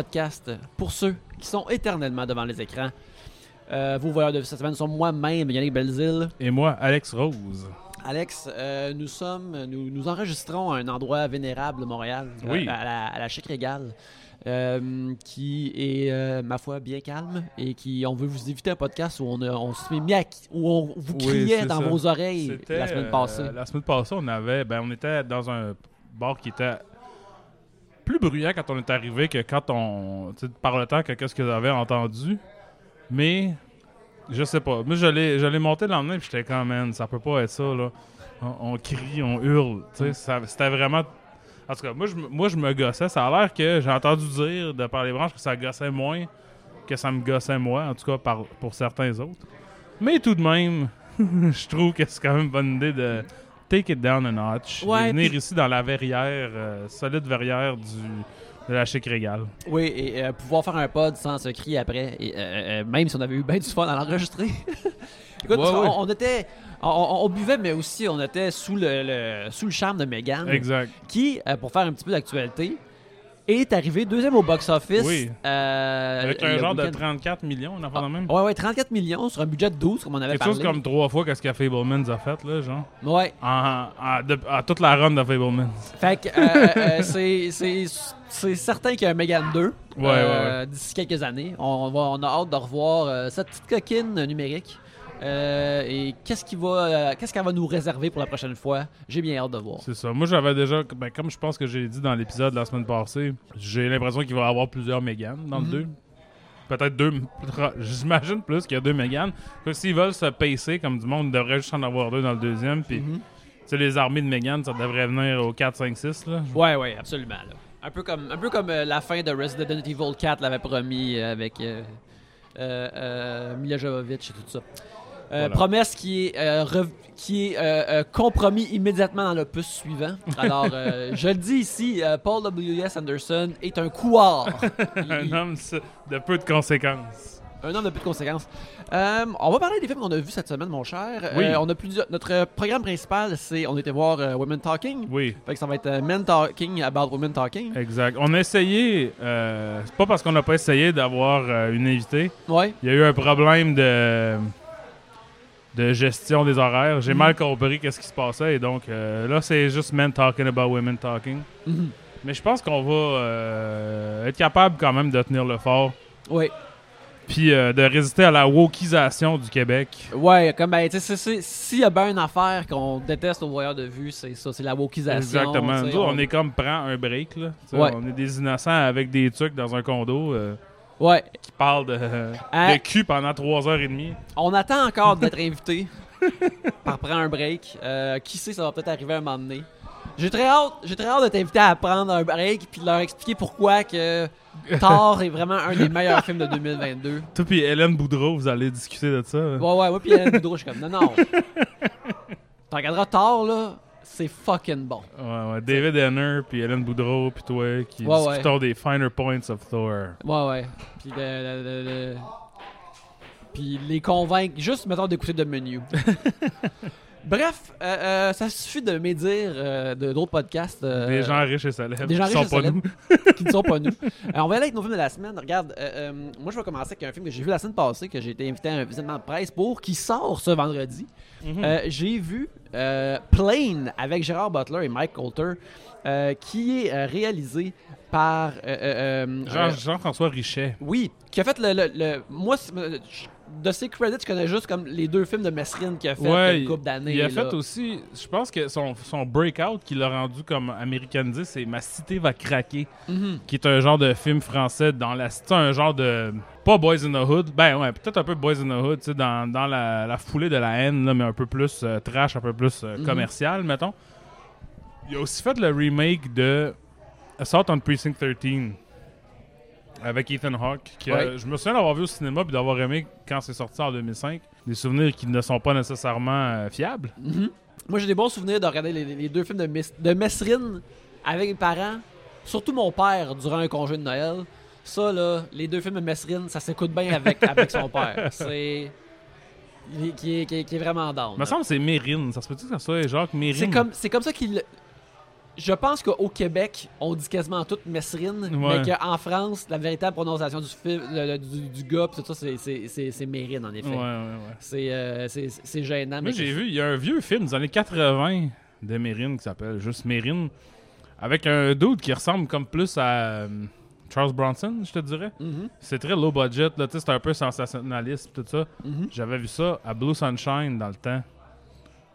podcast pour ceux qui sont éternellement devant les écrans. Euh, vos Voyeurs de cette semaine sont moi-même, Yannick Belzil. Et moi, Alex Rose. Alex, euh, nous sommes, nous, nous enregistrons à un endroit vénérable de Montréal, Oui. à, à la, à la Chic Régale, euh, qui est, euh, ma foi, bien calme et qui, on veut vous éviter un podcast où on, a- on se met mis à- où on vous criait dans ça. vos oreilles la semaine euh, passée. la semaine passée, on avait, ben, on était dans un bar qui était plus bruyant quand on est arrivé que quand on, par le temps que qu'est-ce que j'avais entendu. Mais je sais pas. Moi, je l'ai, monté le lendemain, puis j'étais quand même, ça peut pas être ça là. On, crie, on hurle. C'était vraiment. En tout cas, moi je, moi, je me gossais. Ça a l'air que j'ai entendu dire de par les branches que ça gossait moins que ça me gossait moi, en tout cas par, pour certains autres. Mais tout de même, je trouve que c'est quand même une bonne idée de take it down a notch. Ouais, et venir ici dans la verrière, euh, solide verrière du, de la chic régale. Oui, et euh, pouvoir faire un pod sans se crier après, et, euh, même si on avait eu bien du fun à l'enregistrer. Écoute, Ouais, ouais. on, était, on, on- on buvait, mais aussi on était sous le, le- sous le charme de Megan, Exact. qui, pour faire un petit peu d'actualité, est arrivé deuxième au box-office. Oui. euh, Avec un genre de week-end. 34 millions, on en de même. Ouais, ouais, 34 millions sur un budget de 12, comme on avait Quelque parlé. chose comme trois fois qu'est-ce que Fablemans a fait, là, genre. Ouais. En, en- de- à toute la run de Fablemans. Fait que euh, euh, c'est- c'est certain qu'il y a un Megan 2 Ouais, euh, d'ici quelques années. On, va, on a hâte de revoir euh, cette petite coquine numérique. Euh, et qu'est-ce qui va, euh, qu'est-ce qu'elle va nous réserver pour la prochaine fois? J'ai bien hâte de voir. C'est ça. Moi, j'avais déjà, ben, comme je pense que j'ai dit dans l'épisode la semaine passée, j'ai l'impression qu'il va y avoir plusieurs Megan dans Mhm. le 2. Peut-être deux. J'imagine plus qu'il y a deux Megan. Que S'ils veulent se pacer comme du monde, ils devraient juste en avoir deux dans le deuxième. Puis, Mhm. tu sais, les armées de Megan, ça devrait venir au 4, 5, 6. Là. Ouais, ouais, absolument. là. Un peu comme, un peu comme euh, la fin de Resident Evil 4 l'avait promis avec euh, Mila Jovovich et tout ça. Euh, Voilà. Promesse qui est, euh, rev- qui est euh, compromis immédiatement dans l'opus suivant. Alors, je le dis ici, Paul W.S. Anderson est un couard. Un homme de peu de conséquences. un homme de peu de conséquences. Euh, on va parler des films qu'on a vus cette semaine, mon cher. Oui. Euh, on a plusieurs. Notre programme principal, c'est on était voir euh, Women Talking. Oui, Fait que ça va être Men Talking about Women Talking. exact. On a essayé, c'est pas parce qu'on n'a pas essayé d'avoir une invitée. Ouais. Il y a eu un problème de, de gestion des horaires. J'ai Mhm. mal compris qu'est-ce qui se passait. Et donc, euh, là, c'est juste men talking about women talking. Mhm. Mais je pense qu'on va euh, être capable quand même de tenir le fort. Ouais. Puis euh, de résister à la wokisation du Québec. Ouais, comme ben, tu sais, s'il y a bien une affaire qu'on déteste au voyeur de vue, c'est ça, c'est la wokisation. Exactement. Nous, on... est comme prend un break. Là. Ouais. On est des innocents avec des trucs dans un condo euh, Ouais. qui parlent de, Hein? de cul pendant trois heures et demie. On attend encore d'être invité par prendre un break. Euh, qui sait, ça va peut-être arriver un moment donné. J'ai très hâte, j'ai très hâte d'être invité à prendre un break puis de leur expliquer pourquoi que Thor est vraiment un des meilleurs films de 2022. Toi puis Hélène Boudreau, vous allez discuter de ça. Ouais, ouais, moi puis Hélène Boudreau, je suis comme non, non. T'en regarderas Thor, là, c'est fucking bon. Ouais, ouais. David Henner, puis Hélène Boudreau, puis toi, qui Ouais, discutons des finer points of Thor. Ouais, ouais. Puis le, le- le- le- Puis les convaincre, juste mettons d'écouter de menu. Bref, euh, euh, ça suffit de médire euh, de d'autres podcasts. euh, des gens riches et célèbres. des gens qui riches sont et pas nous. qui ne sont pas nous. On va aller avec nos films de la semaine. Regarde, moi je vais commencer avec un film que j'ai vu la semaine passée, que j'ai été invité à un visionnement de presse pour, qui sort ce vendredi. Mhm. J'ai vu Plane avec Gérard Butler et Mike Coulter, qui est réalisé par Jean- Jean-François Richet. oui, qui a fait le. le- le- moi, je- de ses credits, je connais juste comme les deux films de Mesrine qu'il a fait Ouais, une couple d'années. il a là. fait aussi, je pense que son, son breakout qui l'a rendu comme américanisé, c'est Ma cité va craquer, Mhm. qui est un genre de film français dans la cité, un genre de. Pas Boys in the Hood, ben ouais, peut-être un peu Boys in the Hood, tu sais, dans, dans la, la foulée de la haine, là, mais un peu plus euh, trash, un peu plus euh, Mhm. commercial, mettons. Il a aussi fait le remake de Assault on Precinct 13 avec Ethan Hawke. que, Ouais. euh, je me souviens d'avoir vu au cinéma puis d'avoir aimé quand c'est sorti en 2005. Des souvenirs qui ne sont pas nécessairement euh, fiables. Mhm. Moi, j'ai des bons souvenirs de regarder les, les deux films de, Mes- de Mesrine avec mes parents, surtout mon père, durant un congé de Noël. Ça, là, les deux films de Mesrine, ça s'écoute bien avec, avec son père. C'est. Qui est, qui, est, qui est vraiment down. Il me semble que c'est Mérine. Ça se peut-tu que ça soit Jacques Mérine? C'est comme, c'est comme ça qu'il. Je pense qu'au Québec, on dit quasiment tout Messrine, Ouais. mais qu'en France, la véritable prononciation du, film, le- du, du gars, pis tout ça, c'est- Mérine, en effet. Ouais, ouais, ouais. C'est euh, gênant. Moi, j'ai vu, il y a un vieux film des années 80 de Mérine qui s'appelle juste Mérine, avec un dude qui ressemble comme plus à euh, Charles Bronson, je te dirais. Mhm, C'est très low budget, c'est un peu sensationnaliste, tout ça. mhm. J'avais vu ça à Blue Sunshine dans le temps.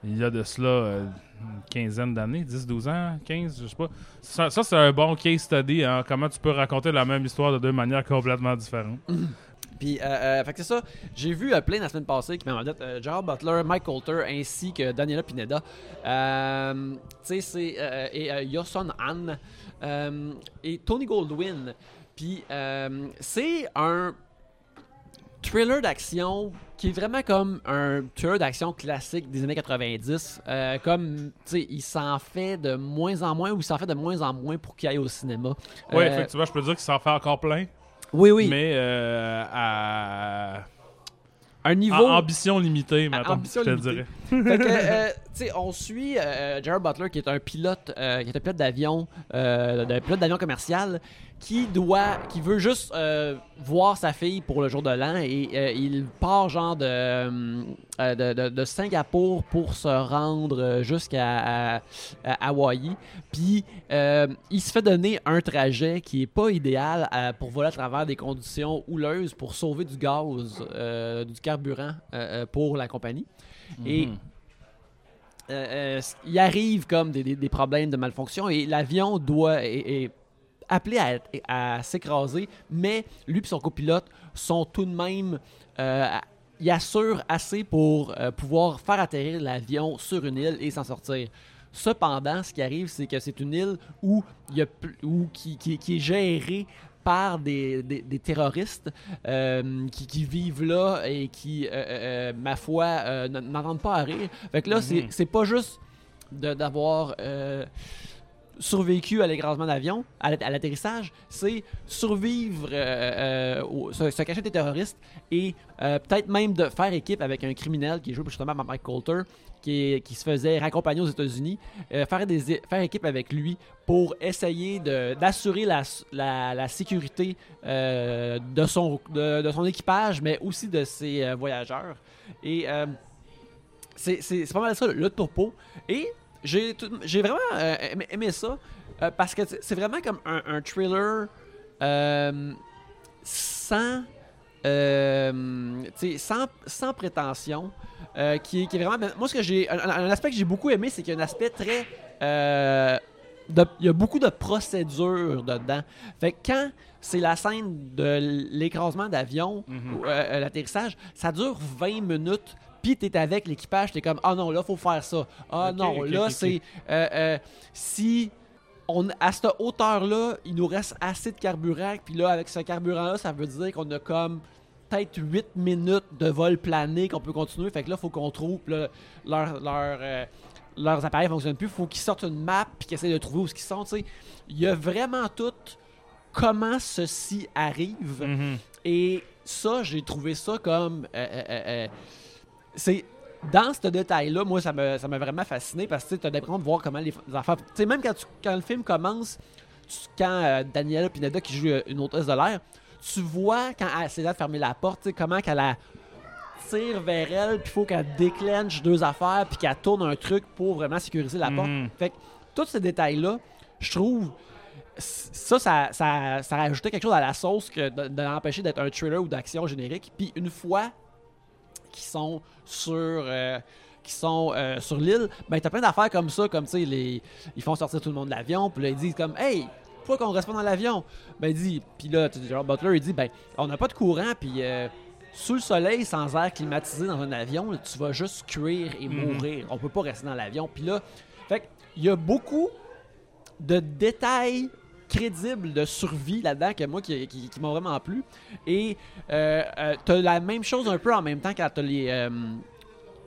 Il y a de cela euh, une quinzaine d'années, 10, 12 ans, 15, je sais pas. Ça, c'est un bon case study, hein, comment tu peux raconter la même histoire de deux manières complètement différentes. Puis, euh, euh, c'est ça. J'ai vu plein la semaine passée qui m'ont dit Gerald Butler, Mike Coulter ainsi que Daniela Pineda. Tu sais, c'est. et Yoson Han. et Tony Goldwyn. Puis, c'est un thriller d'action qui est vraiment comme un thriller d'action classique des années 90. Euh, comme, tu sais, il s'en fait de moins en moins ou il s'en fait de moins en moins pour qu'il aille au cinéma. Oui, Euh, effectivement, je peux dire qu'il s'en fait encore plein, oui, oui. mais euh, à un niveau. en- ambition limitée, maintenant, ambition je te limitée. dirais. Fait que, euh, tu sais, on suit euh, Jared Butler, qui est un pilote, euh, qui est un pilote d'avion, euh, pilote d'avion commercial, qui doit, qui veut juste euh, voir sa fille pour le jour de l'an et euh, il part genre de, euh, de, de- de Singapour pour se rendre euh, jusqu'à à- à Hawaï. Puis euh, il se fait donner un trajet qui est pas idéal euh, pour voler à travers des conditions houleuses pour sauver du gaz, euh, du carburant euh, euh, pour la compagnie. Et Mhm. euh, euh, il arrive comme des, des- des problèmes de malfonction et l'avion doit est, est appelé à, s'écraser, mais lui et son copilote sont tout de même euh, ils assurent assez pour euh, pouvoir faire atterrir l'avion sur une île et s'en sortir. Cependant, ce qui arrive, c'est que c'est une île où il y a où qui, qui- qui est gérée par des, des- des terroristes euh, qui, qui vivent là et qui, euh, euh, ma foi, n'entendent pas à rire. Fait que là, c'est- Mhm. c'est pas juste d'avoir survécu à l'écrasement d'avion, à l'at- à l'atterrissage, c'est survivre, euh, euh, se, cacher des terroristes et euh, peut-être même de faire équipe avec un criminel qui est joué justement par Mike Coulter, qui, qui se faisait raccompagner aux États-Unis, euh, faire, des, faire équipe avec lui pour essayer d'assurer la, la- sécurité euh, de, son, de, son équipage, mais aussi de ses voyageurs. Et c'est pas mal ça, le topo. Et j'ai j'ai vraiment euh, aimé, ça euh, parce que c'est vraiment comme un, un thriller euh, sans, euh, sans, sans prétention. qui, qui est vraiment. Moi, ce que j'ai. Un, un aspect que j'ai beaucoup aimé, c'est qu'il y a un aspect très. de- il y a beaucoup de procédures dedans. Fait que quand c'est la scène de l'écrasement d'avion, Mhm. ou, euh, l'atterrissage, ça dure 20 minutes. Puis t'es avec l'équipage, t'es comme ah non là faut faire ça, ah non là c'est euh, euh, si on à cette hauteur là il nous reste assez de carburant puis là avec ce carburant là ça veut dire qu'on a comme peut-être 8 minutes de vol plané qu'on peut continuer. Fait que là faut qu'on trouve là, leur, leur, euh, leurs appareils fonctionnent plus. Faut qu'ils sortent une map puis qu'ils essaient de trouver où ils sont tu il y a vraiment tout comment ceci arrive. Mhm. et ça, j'ai trouvé ça comme. euh, euh, euh, c'est. Dans ce détail-là, moi, ça m'a ça m'a vraiment fasciné parce que tu as l'impression de voir comment les, les affaires. Tu sais, même quand, tu- quand le film commence, tu- quand euh, Daniela Pineda qui joue euh, une hôtesse de l'air, tu vois quand elle essaie de fermer la porte, comment qu'elle la tire vers elle, puis il faut qu'elle déclenche deux affaires, puis qu'elle tourne un truc pour vraiment sécuriser la porte. Mhm. Fait que tous ces détails-là, je trouve, ça, ça, ça, ça rajoutait quelque chose à la sauce que de, de l'empêcher d'être un thriller ou d'action générique. Puis une fois qu'ils sont sur, euh, qui sont euh, sur l'île, ben t'as plein d'affaires comme ça, comme tu sais, les, ils font sortir tout le monde de l'avion, puis là ils disent comme, hey, pourquoi qu'on reste pas dans l'avion? Ben il dit, puis là, Gerard Butler, il dit, ben on n'a pas de courant, puis euh, sous le soleil, sans air climatisé dans un avion, là, tu vas juste cuire et Mhm. mourir. On peut pas rester dans l'avion. Puis là, fait il y a beaucoup de détails crédibles de survie là-dedans que moi qui, qui, qui m'ont vraiment plu. Et euh, euh, t'as la même chose un peu en même temps quand t'as les. euh,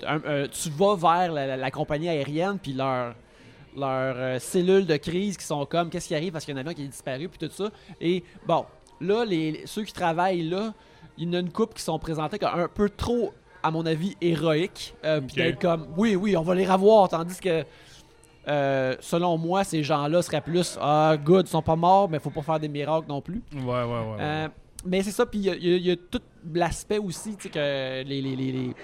un- euh, tu vas vers la, la- la compagnie aérienne puis leur leurs cellules de crise qui sont comme qu'est-ce qui arrive parce qu'il y a un avion qui est disparu puis tout ça. Et bon, là, les, ceux qui travaillent là, il y en a une couple qui sont présentés comme un peu trop, à mon avis, héroïques. Puis d'être comme oui, oui, on va les revoir, tandis que euh, selon moi, ces gens-là seraient plus Ah, good, ils sont pas morts, mais faut pas faire des miracles non plus. Ouais, ouais, ouais. ouais. Euh, mais c'est ça, puis il y a- il y, a- il y a tout l'aspect aussi, tu sais, que les, les, les, les,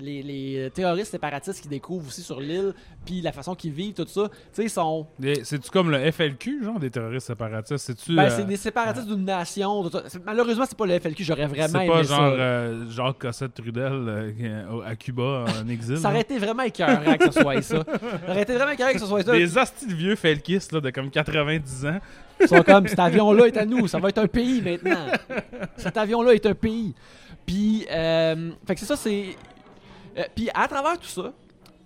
les- les terroristes séparatistes qui découvrent aussi sur l'île, puis la façon qu'ils vivent, tout ça, tu sais, ils sont. C'est-tu comme le FLQ, genre, des terroristes séparatistes? C'est-tu. Ben, euh, c'est des séparatistes d'une nation. tout ça. C'est- Malheureusement, c'est pas le FLQ, j'aurais vraiment c'est aimé pas ça. genre euh, Jacques Cossette Trudel euh, à Cuba en exil. Ça aurait été vraiment écœurant que ce soit ça. Ça aurait été vraiment écœurant que ce soit ça. Des hosties de vieux felkistes là, de comme 90 ans. Ils sont comme, cet avion-là est à nous, ça va être un pays maintenant. Cet avion-là est un pays. Puis, euh, fait que c'est ça, c'est. Euh, puis, à travers tout ça,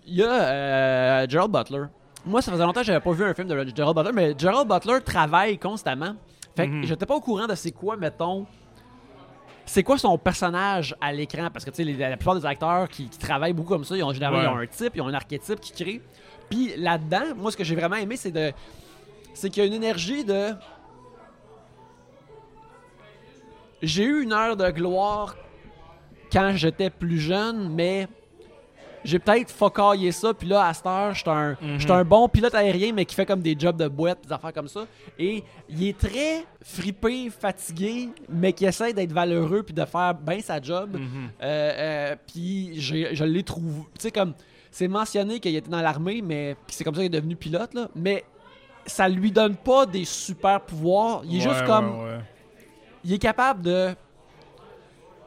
il y a euh, Gerald Butler. Moi, ça faisait longtemps que j'avais pas vu un film de Gerald Butler, mais Gerald Butler travaille constamment. Fait que Mhm. j'étais pas au courant de c'est quoi, mettons. C'est quoi son personnage à l'écran? Parce que, tu sais, la plupart des acteurs qui, qui travaillent beaucoup comme ça, ils ont généralement ils ont Ouais. un type, ils ont un archétype qui crée. Puis là-dedans, moi, ce que j'ai vraiment aimé, c'est de. C'est qu'il y a une énergie de. J'ai eu une heure de gloire quand j'étais plus jeune, mais j'ai peut-être focaillé ça, puis là, à cette heure, j'étais un, Mhm. un bon pilote aérien, mais qui fait comme des jobs de boîte, des affaires comme ça. Et il est très fripé, fatigué, mais qui essaie d'être valeureux, puis de faire bien sa job. Mhm. Euh, euh, puis je l'ai trouvé. Tu sais, comme. C'est mentionné qu'il était dans l'armée, mais. C'est comme ça qu'il est devenu pilote, là. Mais ça lui donne pas des super pouvoirs. Il est Ouais, juste ouais, comme. ouais. Il est capable de.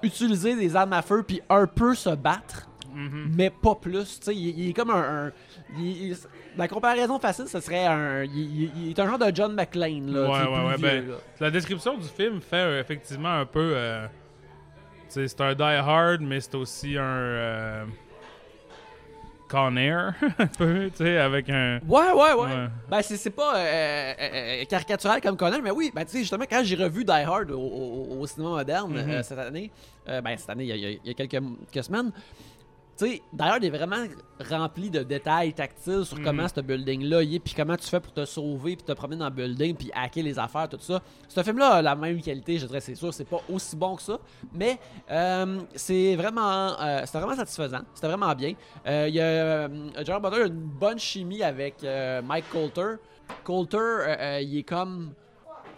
Utiliser des armes à feu, puis un peu se battre, Mhm. mais pas plus. Tu sais, il, il est comme un. un- il- il- la comparaison facile, ce serait un. Il, est un genre de John McClane, là. Ouais, ouais, ouais, vieux, ben, là. La description du film fait euh, effectivement un peu. euh, c'est un Die Hard, mais c'est aussi un. Euh, Con Air, un peu, tu sais, avec un. Ouais, ouais, ouais. Ouais. Ben, c'est, pas euh, euh, euh, caricatural comme Conan, mais oui, ben, tu sais, justement, quand j'ai revu Die Hard au, au- au cinéma moderne Mhm. euh, cette année, ben, cette année, il y a, il y a- quelques, quelques semaines, sais, Die Hard est vraiment rempli de détails tactiles sur comment ce building-là y est, puis comment tu fais pour te sauver, puis te promener dans le building, puis hacker les affaires, tout ça. Ce film-là a la même qualité, je dirais, c'est sûr, c'est pas aussi bon que ça, mais euh, c'est vraiment, euh, c'était vraiment satisfaisant, c'était vraiment bien. Euh, Il y a euh, Gerard Butler a une bonne chimie avec euh, Mike Coulter. Coulter, euh, euh, il est comme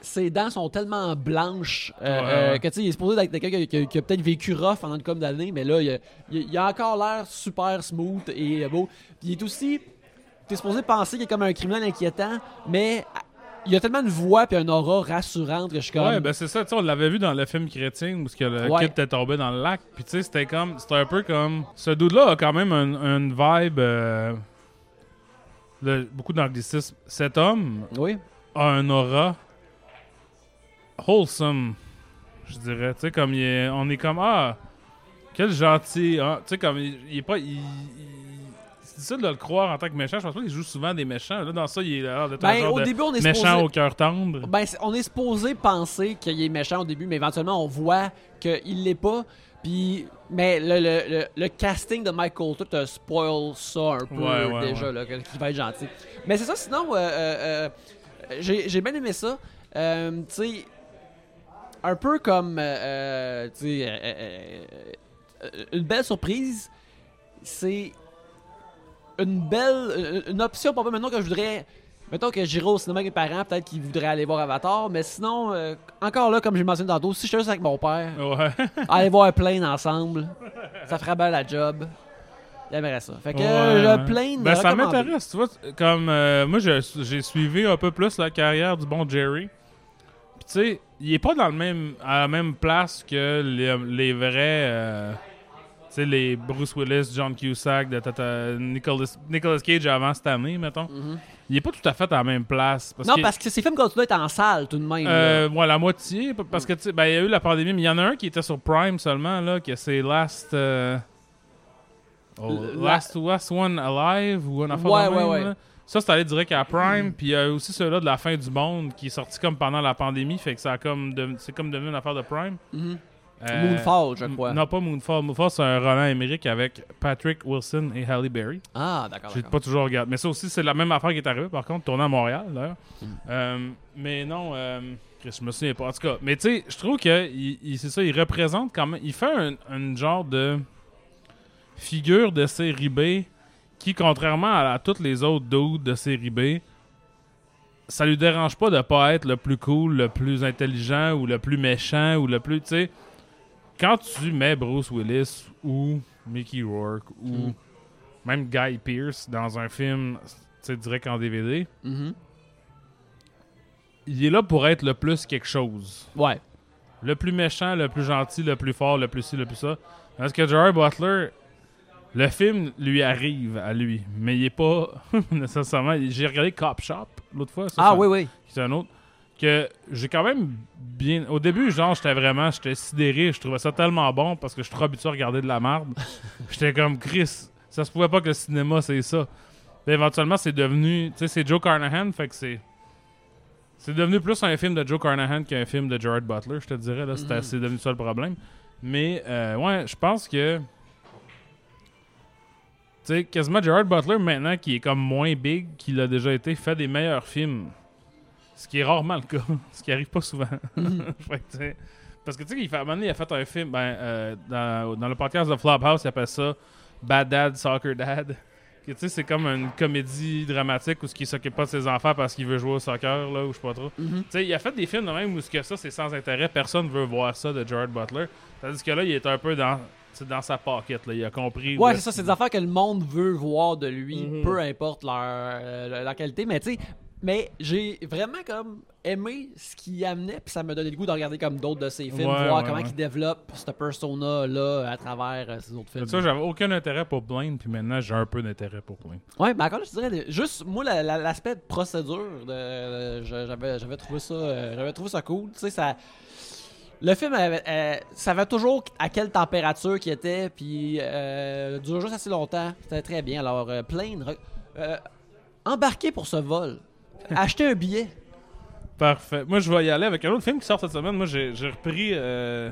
ses dents sont tellement blanches euh, Ouais, euh, ouais. que tu sais, il est supposé être quelqu'un qui, qui a- qui a peut-être vécu rough pendant une couple d'années, mais là, il a, il a- encore l'air super smooth et beau. Puis il est aussi. T'es supposé penser qu'il est comme un criminel inquiétant, mais il a tellement une voix puis un aura rassurante que je suis comme. Ouais, ben c'est ça, tu sais, on l'avait vu dans le film Chrétien où ce que le Ouais. kid était tombé dans le lac. Puis tu sais, c'était comme. C'était un peu comme. Ce dude-là a quand même un- une vibe. euh, le- beaucoup d'anglicisme. Cet homme Oui. a un aura wholesome, je dirais. Tu sais, comme il est, on est comme ah, quel gentil. hein. Tu sais, comme il, il est pas. il- il- c'est difficile de le croire en tant que méchant. Je pense pas qu'il joue souvent des méchants. Là, dans ça, il est là, de Ben, genre au de début, on est méchant supposé. au cœur tendre. Ben, on est supposé penser qu'il est méchant au début, mais éventuellement, on voit qu'il l'est pas. Puis, mais le, le, le, le casting de Mike Coulter te spoil ça un peu Ouais, ouais, déjà, ouais. là, qu'il va être gentil. Mais c'est ça, sinon, euh, euh, euh, j'ai j'ai bien aimé ça. Euh, tu sais, un peu comme, euh, euh, euh, euh, une belle surprise, c'est une belle, une option pour moi maintenant que je voudrais Mettons que j'irai au cinéma avec mes parents, peut-être qu'ils voudraient aller voir Avatar, mais sinon, euh, encore là, comme j'ai mentionné tantôt, si je suis juste avec mon père, Ouais. aller voir Plane ensemble, ça ferait bien la job. J'aimerais ça. Fait que Ouais, ouais. Plane, Ben, ça m'intéresse, tu vois. Comme euh, moi, j'ai suivi un peu plus la carrière du bon Jerry. Tu sais, il est pas dans le même à la même place que les, les vrais. euh, tu sais, les Bruce Willis, John Cusack, de, tata- Nicolas, Nicolas Cage avant cette année, mettons. Mhm. Il est pas tout à fait à la même place. Parce non, que, parce que ces films continuent d'être en salle tout de même. euh, ouais, la moitié, parce que tu sais, ben, il y a eu la pandémie, mais il y en a un qui était sur Prime seulement, là, que c'est Last. euh, oh, last, last One Alive ou un affaire Ouais, de ouais, même, ouais. là. Ça, c'est allé direct à Prime, puis il y a aussi celui-là de la fin du monde qui est sorti comme pendant la pandémie, fait que ça a comme de- c'est comme devenu une affaire de Prime. Euh, Moonfall, je crois. Non, pas Moonfall. Moonfall, c'est un Roland Emmerich avec Patrick Wilson et Halle Berry. Ah, d'accord. J'ai pas toujours regardé. Mais ça aussi, c'est la même affaire qui est arrivée, par contre, tourné à Montréal, d'ailleurs. Mm. Euh, mais non, euh, je me souviens pas. En tout cas, mais tu sais, je trouve que c'est ça, il représente quand même. Il fait un, un genre de figure de série B qui, contrairement à, à tous les autres dudes de série B, ça lui dérange pas de pas être le plus cool, le plus intelligent ou le plus méchant ou le plus, tu sais, quand tu mets Bruce Willis ou Mickey Rourke ou Mm. même Guy Pearce dans un film, direct en DVD, Mhm. il est là pour être le plus quelque chose. Ouais. Le plus méchant, le plus gentil, le plus fort, le plus ci, le plus ça. Parce que Gerard Butler, le film lui arrive à lui, mais il est pas nécessairement. J'ai regardé Cop Shop l'autre fois. ça, Ah c'est un- oui, oui. C'est un autre. Que j'ai quand même bien. Au début, genre, j'étais vraiment. J'étais sidéré. Je trouvais ça tellement bon parce que je suis trop habitué à regarder de la merde. j'étais comme Chris. Ça se pouvait pas que le cinéma, c'est ça. Puis éventuellement, c'est devenu. Tu sais, c'est Joe Carnahan, fait que c'est. C'est devenu plus un film de Joe Carnahan qu'un film de Gerard Butler, je te dirais. là. Mhm. C'est devenu ça le problème. Mais, euh, ouais, je pense que. Tu sais, quasiment Gerard Butler, maintenant, qui est comme moins big qu'il a déjà été, fait des meilleurs films. Ce qui est rarement le cas. Ce qui arrive pas souvent. Fait que, tu sais, parce que tu sais, il fait, à un moment donné, il a fait un film, ben, euh, dans, dans le podcast de Flophouse, il appelle ça Bad Dad, Soccer Dad. Tu sais, c'est comme une comédie dramatique où ce qui s'occupe pas de ses enfants parce qu'il veut jouer au soccer, là, ou je sais pas trop. Mhm. Tu sais, il a fait des films de même où ce que ça, c'est sans intérêt. Personne veut voir ça de Gerard Butler. Tandis que là, il est un peu dans, sais, dans sa pocket. Là. Il a compris. Ouais, c'est ça, c'est des affaires que le monde veut voir de lui, Mhm. peu importe leur, euh, leur qualité. Mais tu sais, mais j'ai vraiment comme aimé ce qu'il amenait, puis ça me donnait le goût de regarder comme d'autres de ses films, Ouais, voir ouais, comment ouais. il développe ce persona-là à travers euh, ses autres films. Vois, j'avais aucun intérêt pour Blaine, puis maintenant, j'ai un peu d'intérêt pour Blaine. Ouais, mais encore là, je dirais, juste moi, la- la- l'aspect de procédure, de- je- j'avais j'avais trouvé ça euh, j'avais trouvé ça cool. Tu sais, ça. Le film avait, euh, savait toujours à quelle température qu'il était, puis euh, dure juste assez longtemps. C'était très bien. Alors, euh, Plane, re- euh, embarquez pour ce vol. Achetez un billet. Parfait. Moi, je vais y aller avec un autre film qui sort cette semaine. Moi, j'ai repris euh,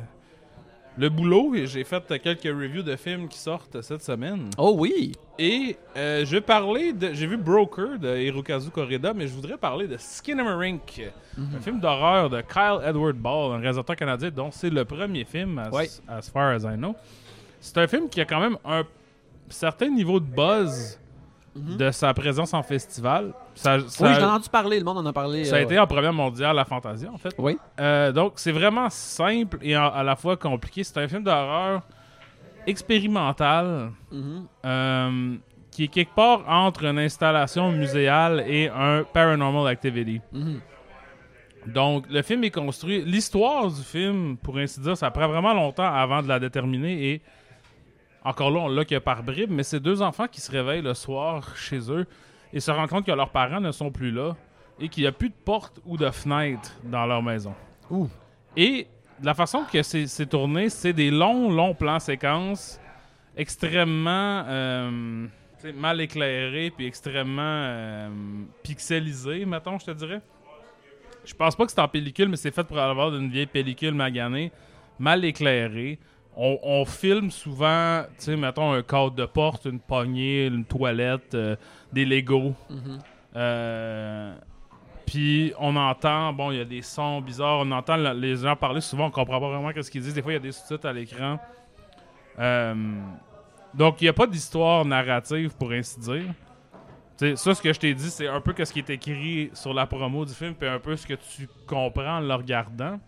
le boulot et j'ai fait quelques reviews de films qui sortent cette semaine. Oh oui! Et euh, je vais parler de. J'ai vu Broker de Hirokazu Koreda, mais je voudrais parler de Skinamarink, un film d'horreur de Kyle Edward Ball, un réalisateur canadien dont c'est le premier film, as far as I know. C'est un film qui a quand même un certain niveau de buzz de sa présence en festival. Ça, ça- oui, j'en ai entendu parler, le monde en a parlé. ça a euh, été en première mondiale à Fantasia, en fait. Oui. Euh, donc, c'est vraiment simple et à la fois compliqué. C'est un film d'horreur expérimental Mhm. euh, qui est quelque part entre une installation muséale et un paranormal activity. Mhm. Donc, le film est construit. L'histoire du film, pour ainsi dire, ça prend vraiment longtemps avant de la déterminer et encore là, on l'a que par bribes, mais c'est deux enfants qui se réveillent le soir chez eux et se rendent compte que leurs parents ne sont plus là et qu'il n'y a plus de porte ou de fenêtre dans leur maison. Ouh. Et de la façon que c'est tourné, c'est des longs, longs plans séquences extrêmement euh, mal éclairés puis extrêmement euh, pixelisés, mettons, je te dirais. Je pense pas que c'est en pellicule, mais c'est fait pour avoir une vieille pellicule maganée, mal éclairée. On, on filme souvent, tu sais, mettons un cadre de porte, une poignée, une toilette, euh, des Legos. Mhm. Euh, puis on entend, bon, il y a des sons bizarres, on entend le- les gens parler souvent, on comprend pas vraiment ce qu'ils disent. Des fois, il y a des sous-titres à l'écran. Euh, donc, il n'y a pas d'histoire narrative, pour ainsi dire. Tu sais, ça, ce que je t'ai dit, c'est un peu ce qui est écrit sur la promo du film, puis un peu ce que tu comprends en le regardant.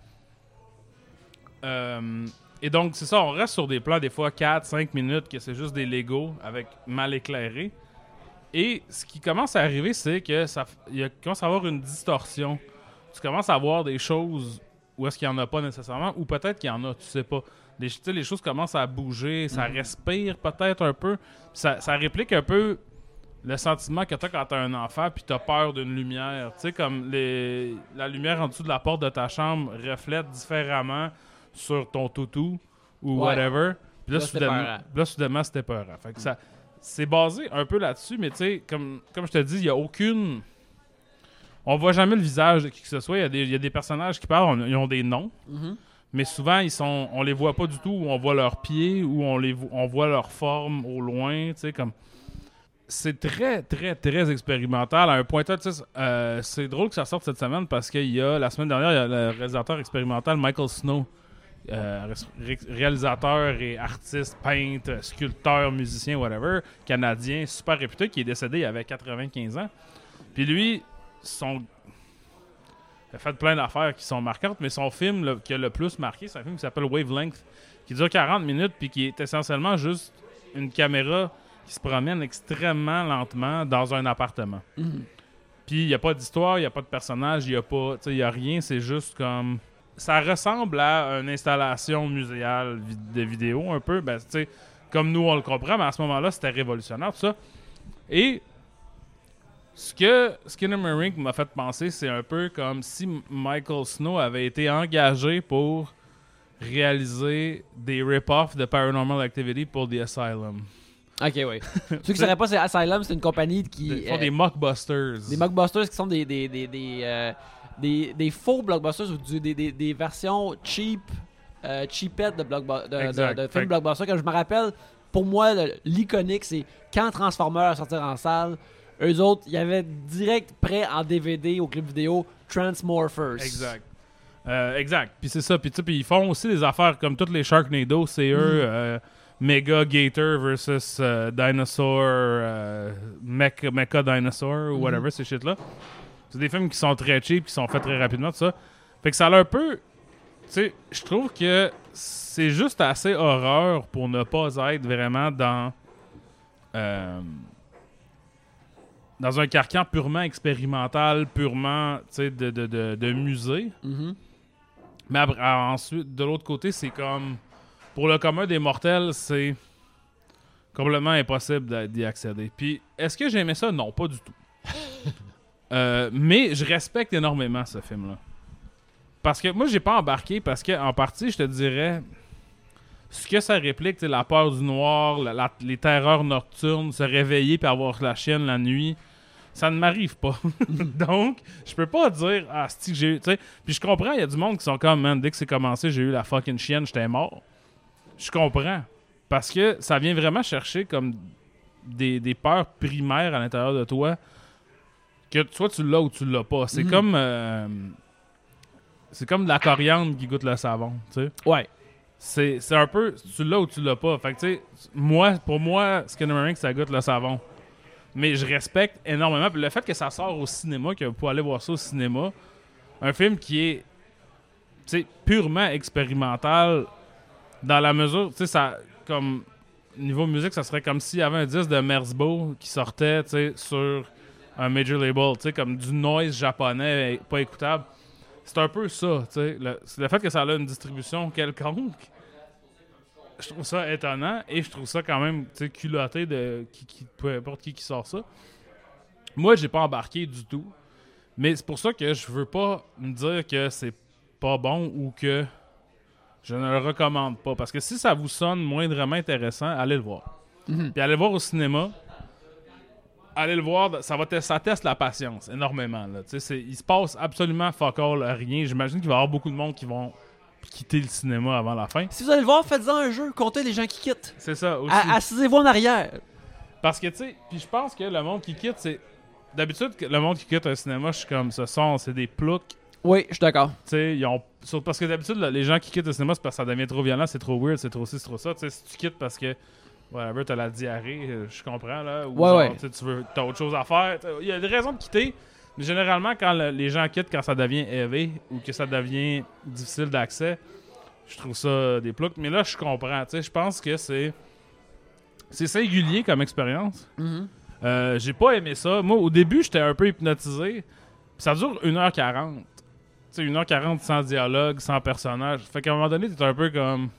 Euh, et donc, c'est ça, on reste sur des plans, des fois 4-5 minutes, que c'est juste des Legos avec mal éclairé. Et ce qui commence à arriver, c'est que ça il commence à avoir une distorsion. Tu commences à voir des choses où est-ce qu'il n'y en a pas nécessairement, ou peut-être qu'il y en a, tu sais pas. Les, choses commencent à bouger, ça respire peut-être un peu. Ça, ça réplique un peu le sentiment que tu as quand tu as un enfant puis tu as peur d'une lumière. Tu sais, comme les, la lumière en dessous de la porte de ta chambre reflète différemment sur ton toutou ou Ouais. whatever. Puis là, Là, soudainement, là, soudainement, c'était peurant. Fait que ça, c'est basé un peu là-dessus, mais tu sais, comme, comme je te dis, il n'y a aucune. On voit jamais le visage de qui que ce soit. Il y, a des- il y a des personnages qui parlent, on- ils ont des noms, Mhm. mais souvent, ils sont, on les voit pas du tout, ou on voit leurs pieds, ou on, les, on voit leur forme au loin, tu sais, comme. C'est très, très, très expérimental. À un point tu sais, euh, c'est drôle que ça sorte cette semaine parce qu'il y a, la semaine dernière, il y a le réalisateur expérimental Michael Snow euh, ré- réalisateur et artiste, peintre, sculpteur, musicien, whatever, canadien, super réputé, qui est décédé il avait 95 ans. Puis lui, son... il a fait plein d'affaires qui sont marquantes, mais son film qui a le plus marqué, c'est un film qui s'appelle Wavelength, qui dure 40 minutes, puis qui est essentiellement juste une caméra qui se promène extrêmement lentement dans un appartement. Mhm. Puis il n'y a pas d'histoire, il n'y a pas de personnage, il n'y a pas, il y a rien, c'est juste comme ça ressemble à une installation muséale de vidéo un peu, ben tu sais, comme nous on le comprend, mais à ce moment-là, c'était révolutionnaire tout ça. Et ce que Skinner Marink m'a fait penser, c'est un peu comme si Michael Snow avait été engagé pour réaliser des rip-offs de Paranormal Activity pour The Asylum. Ok, oui. Ceux qui ne sauraient pas, c'est Asylum, c'est une compagnie qui. Ils font euh, des mockbusters. Des mockbusters qui sont des des, des, des, euh, des- des faux blockbusters ou du- des, des, des versions cheap, euh, cheapettes de, de, de- films blockbusters. Comme je me rappelle, pour moi, l'iconique, c'est quand Transformers sortir en salle, eux autres, il y avait direct prêt en DVD au club vidéo Transmorphers. Exact. Euh, exact. Puis c'est ça. Puis ils font aussi des affaires comme toutes les Sharknado, c'est eux. euh, Mega Gator versus euh, Dinosaur, euh, Mecha, Mecha Dinosaur ou whatever, ces shit-là. C'est des films qui sont très cheap, qui sont faits très rapidement, tout ça. Fait que ça a un peu. Tu sais, je trouve que c'est juste assez horreur pour ne pas être vraiment dans. euh, dans un carcan purement expérimental, purement tu sais, de, de, de, de musée. Mhm. Mais après, ah, ensuite, de l'autre côté, c'est comme. Pour le commun des mortels, c'est complètement impossible d'y accéder. Puis, est-ce que j'aimais ça? Non, pas du tout. Euh, mais je respecte énormément ce film-là. Parce que moi, j'ai pas embarqué parce que, en partie, je te dirais. Ce que ça réplique, c'est la peur du noir, les terreurs nocturnes, se réveiller puis avoir la chienne la nuit, ça ne m'arrive pas. Donc, je peux pas dire, ah, que j'ai eu. Puis je comprends, il y a du monde qui sont comme, man, dès que c'est commencé, j'ai eu la fucking chienne, j'étais mort. Je comprends. Parce que ça vient vraiment chercher comme des, des peurs primaires à l'intérieur de toi que soit tu l'as ou tu l'as pas. C'est Mhm. comme. euh, c'est comme de la coriandre qui goûte le savon, tu sais. Ouais. C'est un peu. Tu l'as ou tu l'as pas. Fait que, tu sais, moi, pour moi, Skinner Marink, ça goûte le savon. Mais je respecte énormément. Puis le fait que ça sort au cinéma, que vous pouvez aller voir ça au cinéma, un film qui est tu sais, purement expérimental dans la mesure, tu sais, ça, comme niveau musique, ça serait comme s'il y avait un disque de Merzbow qui sortait, tu sais, sur un major label, tu sais, comme du noise japonais pas écoutable. C'est un peu ça, tu sais. Le, fait que ça a une distribution quelconque, je trouve ça étonnant et je trouve ça quand même, tu sais, culotté de qui, qui- peu importe qui qui sort ça. Moi, j'ai pas embarqué du tout. Mais c'est pour ça que je veux pas me dire que c'est pas bon ou que je ne le recommande pas. Parce que si ça vous sonne moindrement intéressant, allez le voir. Mhm. Puis allez le voir au cinéma. Allez le voir, ça, va te- ça teste la patience énormément. Là. Il se passe absolument fuck all, rien. J'imagine qu'il va y avoir beaucoup de monde qui vont quitter le cinéma avant la fin. Si vous allez le voir, faites-en un jeu, comptez les gens qui quittent. C'est ça aussi. Assisez-vous en arrière. Parce que, tu sais, puis je pense que le monde qui quitte, c'est. D'habitude, le monde qui quitte un cinéma, je suis comme, ce sont, c'est des ploucs. Oui, je suis d'accord. Tu sais, ils ont. Parce que d'habitude, les gens qui quittent le cinéma, c'est parce que ça devient trop violent, c'est trop weird, c'est trop ci, c'est trop ça. Tu sais, si tu quittes parce que. Whatever, t'as la diarrhée, euh, je comprends, là. Ou Ouais, genre, ouais. tu veux, t'as autre chose à faire. Il y a des raisons de quitter. Mais généralement, quand le- les gens quittent, quand ça devient élevé ou que ça devient difficile d'accès, je trouve ça des ploucs. Mais là, je comprends. Tu sais, je pense que c'est. C'est singulier comme expérience. Mhm. Euh, j'ai pas aimé ça. Moi, au début, j'étais un peu hypnotisé. Puis ça dure 1h40. Tu sais, 1h40 sans dialogue, sans personnage. Fait qu'à un moment donné, t'es un peu comme.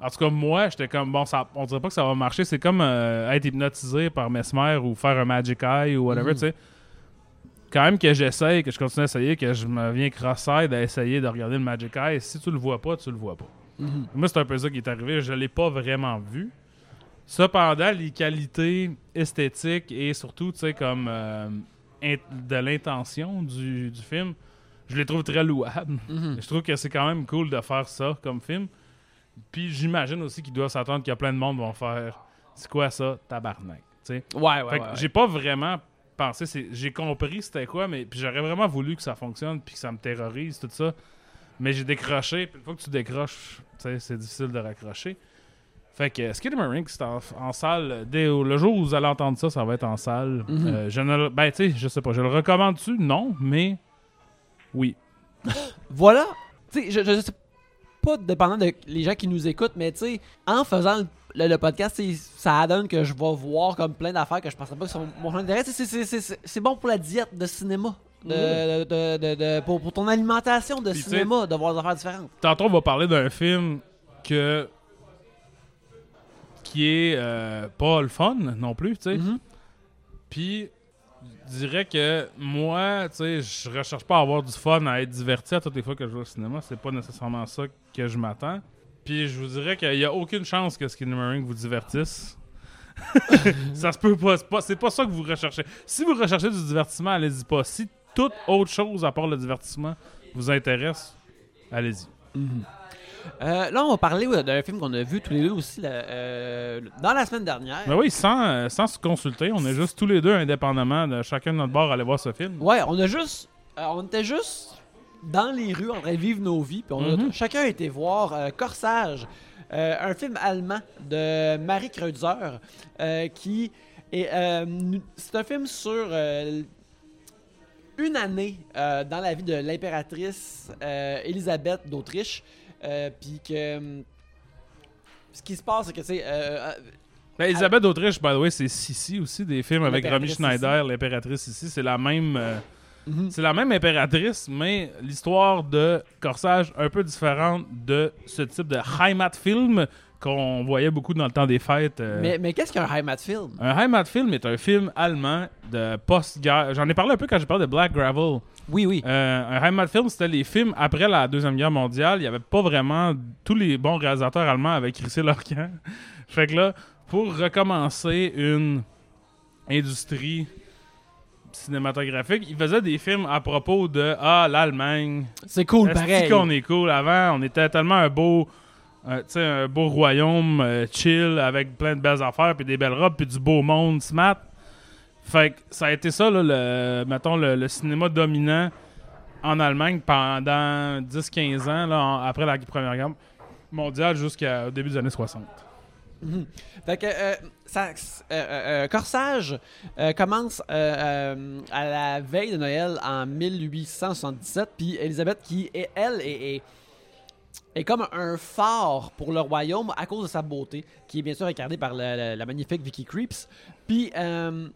En tout cas, moi, j'étais comme, bon, ça, on dirait pas que ça va marcher. C'est comme euh, être hypnotisé par Mesmer ou faire un Magic Eye ou whatever, Mhm. tu sais. Quand même que j'essaye, que je continue à essayer, que je me viens cross-eyed à essayer de regarder le Magic Eye, si tu le vois pas, tu le vois pas. Mhm. Moi, c'est un peu ça qui est arrivé. Je l'ai pas vraiment vu. Cependant, les qualités esthétiques et surtout, tu sais, comme euh, de l'intention du, du film, je les trouve très louables. Mhm. Je trouve que c'est quand même cool de faire ça comme film. Puis j'imagine aussi qu'ils doivent s'attendre qu'il y a plein de monde qui vont faire C'est quoi ça, tabarnak? Ouais, ouais, Fait ouais. que j'ai pas vraiment pensé, j'ai compris c'était quoi, mais j'aurais vraiment voulu que ça fonctionne puis que ça me terrorise, tout ça. Mais j'ai décroché, puis une fois que tu décroches, c'est difficile de raccrocher. Fait que Skinamarink, c'est en, en salle. Dès le jour où vous allez entendre ça, ça va être en salle. Mhm. Euh, je ne ben, tu sais, je sais pas, je le recommande-tu? Non, mais oui. Voilà. Tu sais, je, je sais pas dépendant de les gens qui nous écoutent, mais tu sais, en faisant le, le- le podcast, ça donne que je vais voir comme plein d'affaires que je penserais pas que sont mon sais, c'est- bon pour la diète de cinéma. De, de- de- de- pour, pour ton alimentation de cinéma, de voir des affaires différentes. Tantôt, on va parler d'un film que qui est euh, pas le fun non plus, tu sais. Mhm. Puis, je dirais que moi, tu sais, je recherche pas à avoir du fun, à être diverti à toutes les fois que je vais au cinéma. C'est pas nécessairement ça que je m'attends. Puis, je vous dirais qu'il y a aucune chance que Skinamarink vous divertisse. ça se peut pas. C'est pas, pas ça que vous recherchez. Si vous recherchez du divertissement, allez-y pas. Si toute autre chose à part le divertissement vous intéresse, allez-y. Euh, là, on va parler ouais, d'un film qu'on a vu tous les deux aussi là, euh, dans la semaine dernière. Mais oui, sans, euh, sans se consulter, on est juste tous les deux indépendamment de chacun de notre bord à aller voir ce film. Ouais, on a juste. on était juste dans les rues en train de vivre nos vies. Puis on a Mhm. chacun été voir euh, Corsage, euh, un film allemand de Marie Kreutzer, euh, qui est. euh, c'est un film sur. une année dans la vie de l'impératrice Elisabeth d'Autriche. Puis que. euh, Ce qui se passe, c'est que, euh, euh, Ben, Elisabeth d'Autriche, by the way, c'est Sissi aussi, des films avec Romy Schneider, l'impératrice ici. C'est la même. euh, mhm. c'est la même impératrice, mais l'histoire de Corsage un peu différente de ce type de Heimatfilm qu'on voyait beaucoup dans le temps des fêtes. euh. Mais, mais qu'est-ce qu'un Heimat film? Un Heimatfilm est un film allemand de post-guerre. J'en ai parlé un peu quand j'ai parlé de Black Gravel. Oui, oui. Euh, un Heimatfilm, c'était les films après la Deuxième Guerre mondiale. Il n'y avait pas vraiment... Tous les bons réalisateurs allemands avaient crissé leur camp. fait que là, pour recommencer une industrie cinématographique, ils faisaient des films à propos de « Ah, l'Allemagne, C'est cool, est-ce pareil. qu'on est cool? Avant, on était tellement un beau, euh, tu sais, un beau royaume euh, chill avec plein de belles affaires, puis des belles robes, puis du beau monde smart. Fait que ça a été ça, là, le, mettons, le, le cinéma dominant en Allemagne pendant 10-15 ans, là, en- après la Première Guerre mondiale jusqu'au début des années 60. Mhm. Fait que euh, ça, euh, euh, euh, Corsage commence à la veille de Noël en 1877, puis Elisabeth qui est elle est, est, est comme un phare pour le royaume à cause de sa beauté, qui est bien sûr incarnée par la, la- la magnifique Vicky Creeps. Puis euh,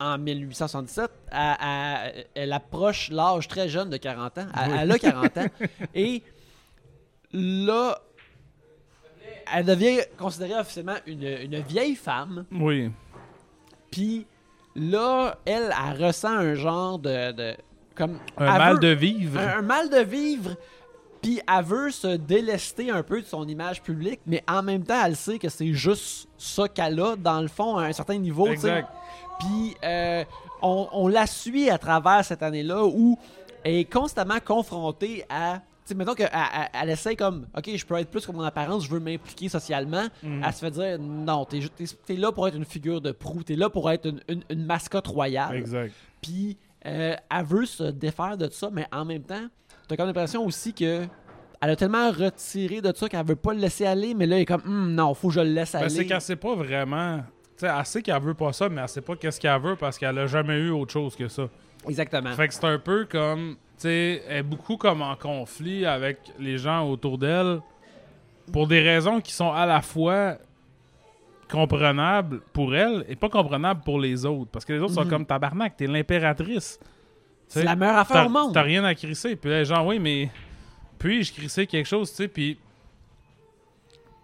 en 1877, elle, elle- elle approche l'âge très jeune de 40 ans. Elle, elle a 40 ans. Et là, elle devient considérée officiellement une, une vieille femme. Oui. Puis là, elle, elle ressent un genre de. de- comme, Un mal veut- de vivre. Un, un mal de vivre. Puis elle veut se délester un peu de son image publique, mais en même temps, elle sait que c'est juste ça qu'elle a, dans le fond, à un certain niveau. Exact. Puis euh, on, on la suit à travers cette année-là où elle est constamment confrontée à. Sais, mettons qu'elle elle, essaie comme, OK, je peux être plus que mon apparence, je veux m'impliquer socialement. Mhm. Elle se fait dire, non, t'es t'es là pour être une figure de proue, t'es là pour être une, une- une mascotte royale. Exact. Puis euh, elle veut se défaire de ça, mais en même temps, t'as comme l'impression aussi que elle a tellement retiré de ça qu'elle veut pas le laisser aller, mais là, elle est comme, Hum, non, faut que je le laisse Ben, aller. c'est qu'elle sait pas vraiment. Tu sais, elle sait qu'elle veut pas ça, mais elle sait pas qu'est-ce qu'elle veut parce qu'elle a jamais eu autre chose que ça. Exactement. Fait que c'est un peu comme, sais, elle est beaucoup comme en conflit avec les gens autour d'elle pour des raisons qui sont à la fois comprenables pour elle et pas comprenables pour les autres. Parce que les autres sont Mhm. comme tabarnak, t'es l'impératrice. C'est la meilleure affaire au monde. t'as rien à crisser. Puis là, genre, oui, mais puis-je crisser quelque chose, tu sais, puis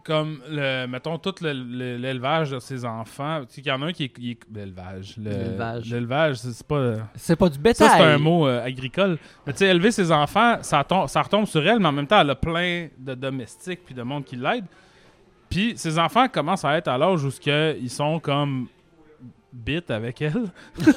comme, le, mettons, tout le- le- l'élevage de ses enfants. Tu sais, qu'il y en a un qui est... est- L'élevage. le- L'élevage. L'élevage, c'est pas... C'est pas du bétail. Ça, c'est un mot euh, agricole. Mais tu sais, élever ses enfants, ça, tom- ça retombe sur elle, mais en même temps, elle a plein de domestiques puis de monde qui l'aide. Puis ses enfants commencent à être à l'âge où ils sont comme bit avec elle. tu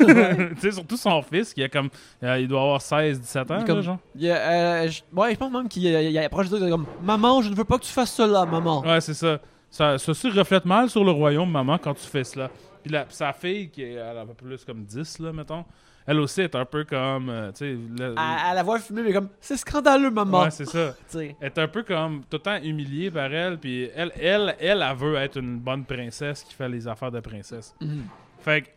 sais, surtout son fils, qui a comme. euh, il doit avoir 16, 17 ans, comme- là, genre. Il y a, euh, je- ouais, je pense même qu'il euh, il approche de comme Maman, je ne veux pas que tu fasses cela, maman. Ouais, c'est ça. ça. Ceci reflète mal sur le royaume, maman, quand tu fais cela. Puis la- sa fille, qui est elle a un peu plus comme 10, là, mettons, elle aussi est un peu comme. euh, tu sais, le- À, à la voir filmer, mais comme, c'est scandaleux, maman. Ouais, c'est ça. Elle est un peu comme tout le temps humiliée par elle, puis elle, elle, elle, elle veut être une bonne princesse qui fait les affaires de princesse. Mhm. Fait que,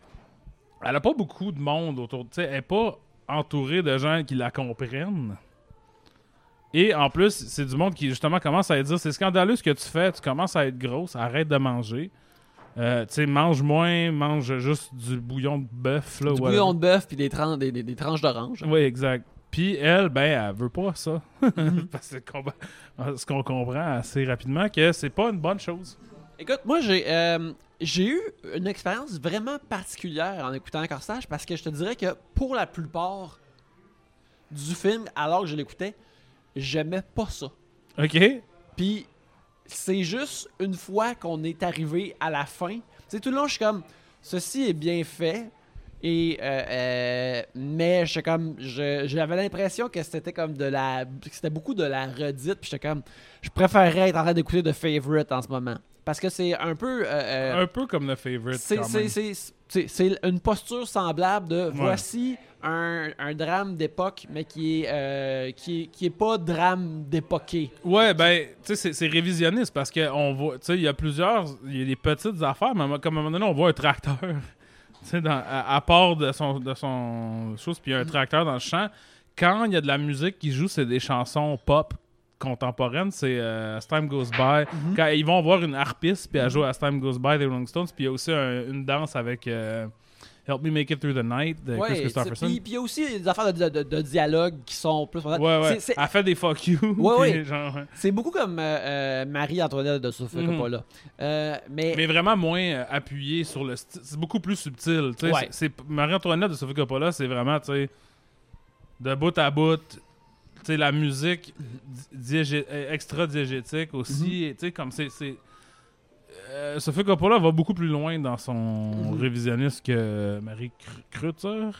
elle a pas beaucoup de monde autour. Tu sais, elle est pas entourée de gens qui la comprennent. Et en plus, c'est du monde qui justement commence à dire c'est scandaleux ce que tu fais, tu commences à être grosse, arrête de manger. Euh, tu sais, mange moins, mange juste du bouillon de bœuf. Là, Du bouillon de bœuf puis des, tran- des, des- des tranches d'orange. Oui, exact. Puis elle, ben, elle veut pas ça. Parce que ce qu'on comprend assez rapidement, que c'est pas une bonne chose. Écoute, moi, j'ai euh, j'ai eu une expérience vraiment particulière en écoutant Corsage parce que je te dirais que pour la plupart du film, alors que je l'écoutais, j'aimais pas ça. OK? Puis c'est juste une fois qu'on est arrivé à la fin. Tu sais, tout le long, je suis comme, ceci est bien fait. Et euh, euh, mais je comme je- j'avais l'impression que c'était comme de la c'était beaucoup de la redite puis j'étais comme je préférerais être en train d'écouter de Favorite en ce moment parce que c'est un peu euh, euh, Un peu comme le favorite. c'est- une posture semblable de voici un, un drame d'époque mais qui est euh, qui est, qui est pas drame d'époqué Ouais, ben, tu sais, c'est- révisionniste parce qu'on voit, tu sais, il y a plusieurs, il y a des petites affaires, mais comme à un moment donné, on voit un tracteur, tu sais, dans- à, à part de son, de son chose, puis il y a un tracteur dans le champ. Quand il y a de la musique qui joue, c'est des chansons pop contemporaines, c'est euh, As Time Goes By. Quand ils vont voir une harpiste, puis elle joue As Time Goes By des Rolling Stones, puis il y a aussi un- une danse avec euh, Help Me Make It Through the Night de Chris Ouais, c'est- Christopherson. Puis il y a aussi des affaires de, de- de dialogue qui sont plus. Ouais, ouais. C'est- Elle fait des fuck you. Ouais, ouais. C'est beaucoup comme euh, Marie-Antoinette de Sophie Mhm. Coppola. Euh, mais, Mais vraiment moins appuyé sur le style. C'est beaucoup plus subtil. Marie-Antoinette de Sophie Coppola, c'est vraiment, tu sais, de bout à bout. Sais, la musique di- diégé- extra-diégétique aussi. Tu sais, comme c'est. euh, Sophie Coppola va beaucoup plus loin dans son Mhm. révisionniste que Marie Kr- Kreutzer.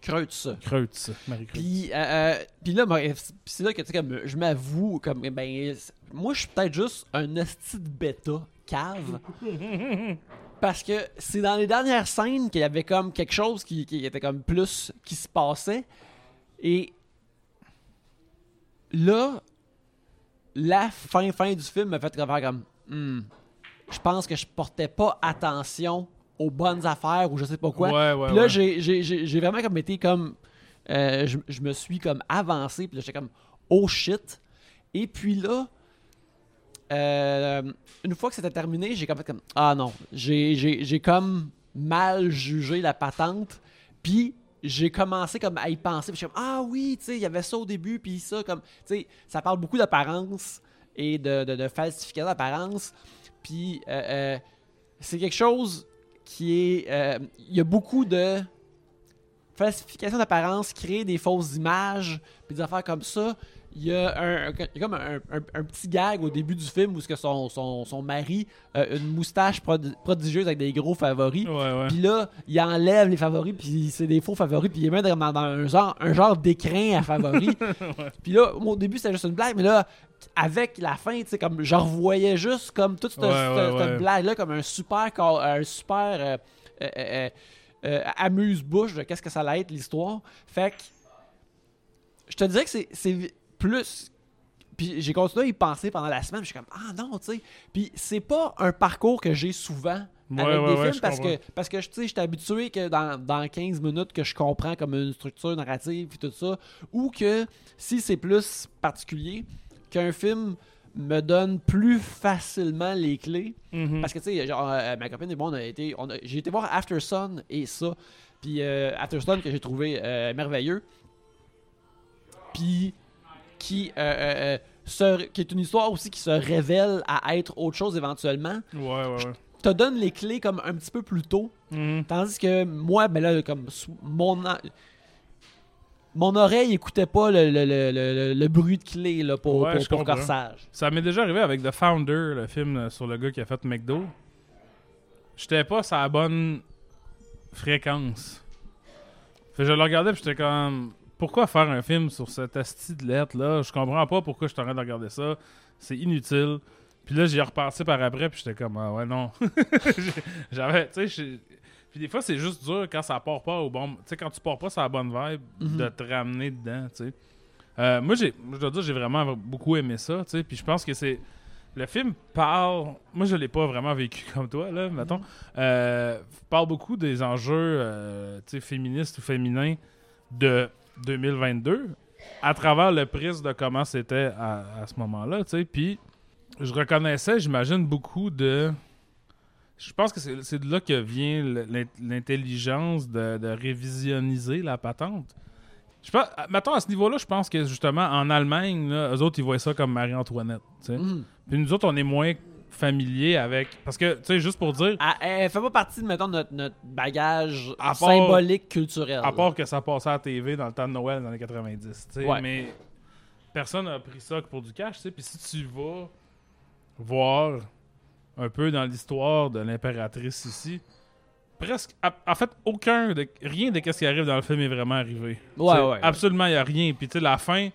Kreutz. Kreutz. Marie Kreutz. Puis, euh, euh, puis là, moi, c'est là que comme, je m'avoue, comme, ben, c'est- moi, je suis peut-être juste un esti de bêta cave. parce que c'est dans les dernières scènes qu'il y avait comme quelque chose qui, qui était comme plus qui se passait. Et là, la fin fin du film m'a fait faire comme Hmm, je pense que je portais pas attention aux bonnes affaires ou je sais pas quoi. Ouais, ouais, Puis là, ouais. j'ai- vraiment comme été comme. euh, je, je me suis comme avancé, puis là, j'étais comme oh shit. Et puis là, euh, une fois que c'était terminé, j'ai comme fait comme ah non, j'ai comme mal jugé la patente, puis j'ai commencé comme à y penser, puis je suis ah oui, tu sais, il y avait ça au début, puis ça comme, tu sais, ça parle beaucoup d'apparence et de, de, de falsification d'apparence, puis euh, euh, c'est quelque chose qui est, euh, il y a beaucoup de falsification d'apparence, créer des fausses images, puis des affaires comme ça. Il y a, un, il y a comme un, un- un petit gag au début du film où ce que son, son, son mari a une moustache prod- prodigieuse avec des gros favoris. Puis là, il enlève les favoris, puis c'est des faux favoris, puis il est même dans, dans un genre, un genre d'écrin à favoris. Puis là, au début, c'était juste une blague, mais là, avec la fin, tu sais, comme je revoyais juste comme toute cette, Ouais, cette- ouais, cette ouais. blague-là comme un super, un super euh, euh, euh, euh, amuse-bouche de qu'est-ce que ça allait être l'histoire. Fait que je te dirais que c'est plus. Puis j'ai continué à y penser pendant la semaine. Je suis comme, ah non, tu sais. Puis c'est pas un parcours que j'ai souvent Ouais, avec ouais, des films je parce que, parce que tu sais, j'étais habitué que dans, dans 15 minutes que je comprends comme une structure narrative et tout ça. Ou que si c'est plus particulier, qu'un film me donne plus facilement les clés. Mhm. Parce que, tu sais, genre, euh, ma copine et moi, on a été. J'ai été voir After Sun et ça. Puis euh, After Sun que j'ai trouvé euh, merveilleux. Puis qui, euh, euh, euh, se- qui est une histoire aussi qui se révèle à être autre chose éventuellement. Ouais, ouais, ouais. Te donne les clés comme un petit peu plus tôt. Mhm. Tandis que moi, ben là, comme mon. Mon oreille écoutait pas le, le- le- le- bruit de clé là, pour, Ouais, pour. Corsage. Ça m'est déjà arrivé avec The Founder, le film sur le gars qui a fait McDo. J'étais pas sur la bonne fréquence. Fait que je le regardais j'étais comme pourquoi faire un film sur cette asti de lettre là Je comprends pas pourquoi je suis en train de regarder ça. C'est inutile. Puis là, j'y ai repassé par après puis j'étais comme ah ouais non. J'avais tu sais Puis des fois, c'est juste dur quand ça part pas au bon. Tu sais, quand tu pars pas sur la bonne vibe, Mhm. de te ramener dedans, tu sais. Euh, moi, j'ai, je dois dire, j'ai vraiment beaucoup aimé ça, tu sais. Puis je pense que c'est. Le film parle. Moi, je l'ai pas vraiment vécu comme toi, là, mettons. Euh, parle beaucoup des enjeux, euh, tu sais, féministes ou féminins de 2022 à travers le prisme de comment c'était à, à ce moment-là, tu sais. Puis je reconnaissais, j'imagine, beaucoup de. Je pense que c'est de là que vient l'intelligence de, de révisioniser la patente. Je pense, mettons, à ce niveau-là, je pense que justement, en Allemagne, là, eux autres, ils voient ça comme Marie-Antoinette. tu sais. Mhm. Puis nous autres, on est moins familiers avec. Parce que, tu sais, juste pour dire, Ah, Elle fait pas partie, mettons, de notre, notre bagage part- symbolique culturel. à part que ça passait à la TV dans le temps de Noël dans les 90. tu sais, Ouais. Mais personne n'a pris ça pour du cash. tu sais. Puis si tu vas voir un peu dans l'histoire de l'impératrice ici, presque. En fait, aucun. De, rien de ce qui arrive dans le film est vraiment arrivé. Ouais, ouais. Absolument, il n'y a rien. Puis tu sais, la fin,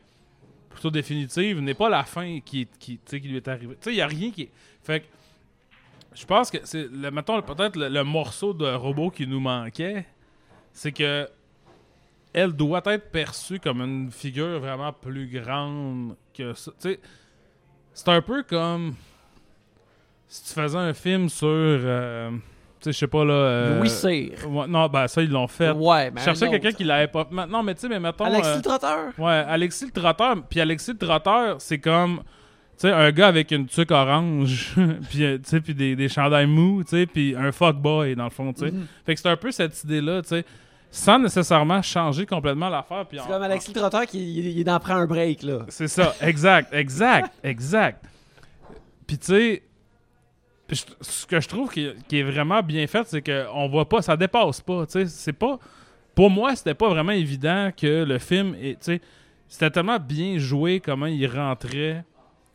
plutôt définitive, n'est pas la fin qui, qui, qui lui est arrivée. Tu sais, il n'y a rien qui. Fait que. Je pense que c'est. Mettons, peut-être le, morceau de robot qui nous manquait, c'est que. Elle doit être perçue comme une figure vraiment plus grande que ça. Tu sais, c'est un peu comme. Si tu faisais un film sur. euh, sais, je sais pas là. euh, Louis Cyr. ouais, non, ben ça, ils l'ont fait. Ouais, mais. Je cherchais un quelqu'un qui l'avait pas. Non, mais tu sais, mais mettons. Alexis euh, le Trotteur? Ouais, Alexis le trotteur. Puis Alexis le trotteur, c'est comme. Tu sais, un gars avec une tuque orange, puis euh, tu sais, puis des, des chandails mous, tu sais, puis un fuckboy, dans le fond, tu sais. Mhm. Fait que c'est un peu cette idée-là, tu sais, sans nécessairement changer complètement l'affaire. puis C'est comme Alexis le Trotteur qui il, il en prend un break, là. c'est ça, exact, exact, exact. Puis tu sais, ce que je trouve qui, est vraiment bien fait, c'est qu'on voit pas, ça dépasse pas, c'est pas... Pour moi, c'était pas vraiment évident que le film, c'était tellement bien joué comment il rentrait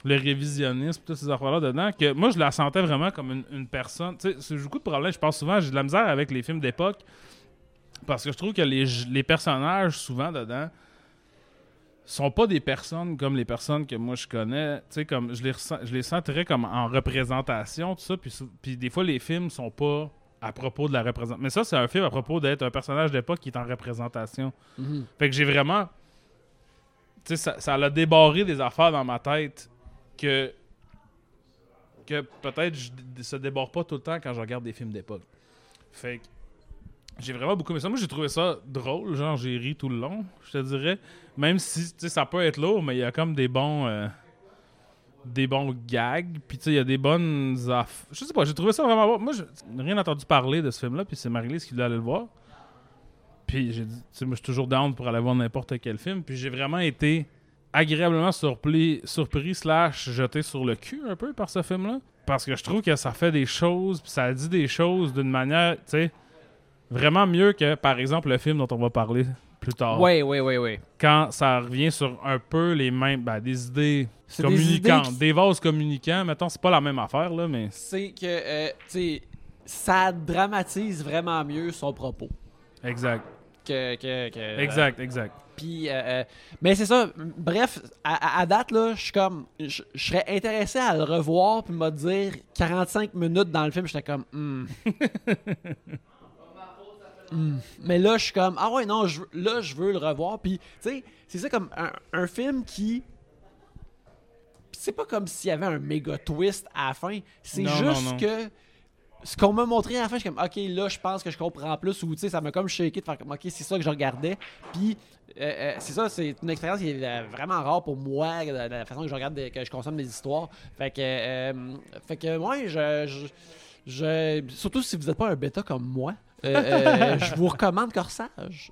le révisionnisme, toutes ces affaires-là dedans, que moi, je la sentais vraiment comme une, une personne. Tu sais, c'est beaucoup de problèmes. Je pense souvent, j'ai de la misère avec les films d'époque, parce que je trouve que les, les personnages, souvent dedans, sont pas des personnes comme les personnes que moi je connais. Tu sais, comme je les, ressens, je les sens très comme en représentation, tout ça. Puis, puis des fois, les films sont pas à propos de la représentation. Mais ça, c'est un film à propos d'être un personnage d'époque qui est en représentation. Mhm. Fait que j'ai vraiment. Tu sais, ça, ça l'a débarré des affaires dans ma tête que. que peut-être je ça déborde pas tout le temps quand je regarde des films d'époque. Fait que. J'ai vraiment beaucoup aimé ça. Moi, j'ai trouvé ça drôle. Genre, j'ai ri tout le long, je te dirais. Même si, tu sais, ça peut être lourd, mais il y a comme des bons. euh, des bons gags. Puis, tu sais, il y a des bonnes. Je sais pas, j'ai trouvé ça vraiment bon. Moi, j'ai rien entendu parler de ce film-là. Puis, c'est Marie-Lise qui voulait aller le voir. Puis j'ai dit, tu sais, moi, je suis toujours down pour aller voir n'importe quel film. Puis j'ai vraiment été agréablement surpris, surpris slash jeté sur le cul un peu par ce film-là. Parce que je trouve que ça fait des choses, puis ça dit des choses d'une manière, tu sais, vraiment mieux que, par exemple, le film dont on va parler plus tard. Ouais, ouais, ouais, ouais. Quand ça revient sur un peu les mêmes, ben, des idées des communicantes, idées qui- des, vases communicants. Mettons, c'est pas la même affaire, là, mais... C'est que, euh, tu sais, ça dramatise vraiment mieux son propos. Exact. Que, que, que- Exact, exact. Puis, euh, euh, mais c'est ça. Bref, à, à- date, là, je suis comme. Je serais intéressé à le revoir, puis me dire 45 minutes dans le film, j'étais comme. Hmm. Mais là, je suis comme. Ah ouais, non, je, là, je veux le revoir. Puis, tu sais, c'est ça comme un, un film qui. C'est pas comme s'il y avait un méga twist à la fin. C'est non, juste non. que. Ce qu'on m'a montré à la fin, je suis comme, ok, là, je pense que je comprends plus. Ou, tu sais, ça m'a comme shaké de faire comme, ok, c'est ça que je regardais. Puis, euh, euh, c'est ça, c'est une expérience qui est euh, vraiment rare pour moi, de, la façon que je regarde, que je consomme des histoires. Fait que, euh, fait que, ouais, je, je, je- surtout si vous n'êtes pas un bêta comme moi, euh, euh, je vous recommande Corsage.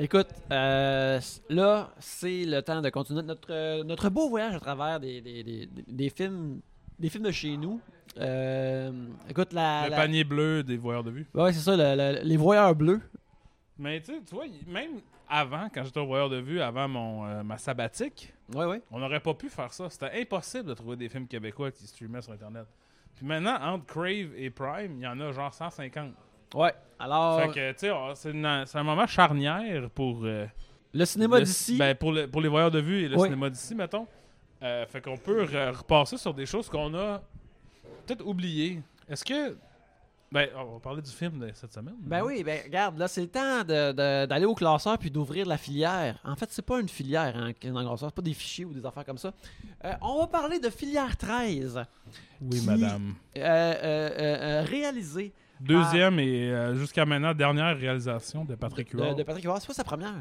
Écoute, euh, là, c'est le temps de continuer notre, notre beau voyage à travers des, des, des, des- films, des films de chez nous. Euh, écoute, la, le la- panier bleu des voyeurs de vue. Ouais, c'est ça, le- le- les voyeurs bleus. Mais tu sais, tu vois, même avant, quand j'étais au voyeur de vue, avant mon, euh, ma sabbatique, Ouais, ouais. on n'aurait pas pu faire ça. C'était impossible de trouver des films québécois qui streamaient sur Internet. Puis maintenant, entre Crave et Prime, il y en a genre 150. Ouais. Alors, Fait que, tu sais, oh, c'est une- c'est un moment charnière pour... euh, le cinéma le- d'ici. Ben, pour, le- pour les voyeurs de vue et le Oui. cinéma d'ici, mettons. Euh, fait qu'on peut re- repasser sur des choses qu'on a peut-être oubliées. Est-ce que Ben, on va parler du film de cette semaine. Ben oui, ben regarde, là, c'est le temps d'aller au classeur puis d'ouvrir la filière. En fait, c'est pas une filière hein, dans le classeur, c'est pas des fichiers ou des affaires comme ça. Euh, on va parler de filière 13, Oui, qui- madame. euh, euh, euh, euh, réalisée Deuxième et euh, jusqu'à maintenant dernière réalisation de Patrick Huard. de Patrick Huard. C'est pas sa première.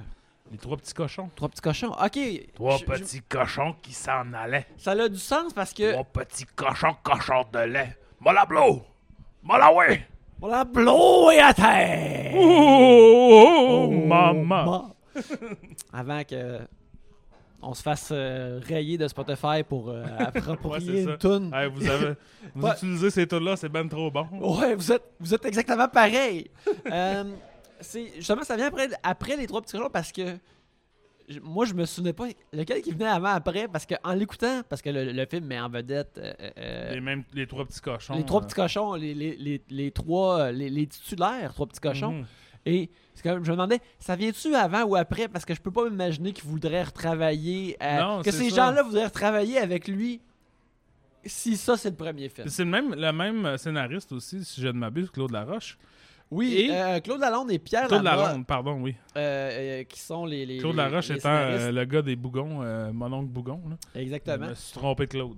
Les trois petits cochons. Trois petits cochons. Ok. Trois je- je- petits cochons qui s'en allaient. Ça a du sens parce que. Trois petits cochons cochons de lait. Molablo! Molaway! On l'a blowé à terre! Oh, maman! Avant que. On se fasse euh, rayer de Spotify pour euh, approprier Ouais, une toune. Hey, vous avez, vous Ouais. utilisez ces tunes là c'est ben trop bon. Ouais, vous êtes, vous êtes exactement pareil. Euh, justement ça vient après, après les trois petits cochons parce que moi je me souvenais pas lequel qui venait avant après parce que en l'écoutant parce que le, le film met en vedette euh, euh, Les, mêmes, les trois petits cochons. les trois euh, petits cochons, les, les, les, les trois les, titulaires trois petits cochons mhm. et c'est comme, je me demandais ça vient-tu avant ou après? Parce que je peux pas m'imaginer qu'ils voudraient retravailler Non, que ces gens-là voudraient retravailler avec lui si ça c'est le premier film. C'est le même, le même scénariste aussi, si je ne m'abuse, Claude Laroche. Oui, Et- euh, Claude Lalonde et Pierre Claude Lalonde, pardon, oui. euh, euh, qui sont les, les Claude Laroche les étant euh, le gars des bougons, mon oncle Bougon. Là. Exactement. Je me suis trompé de Claude.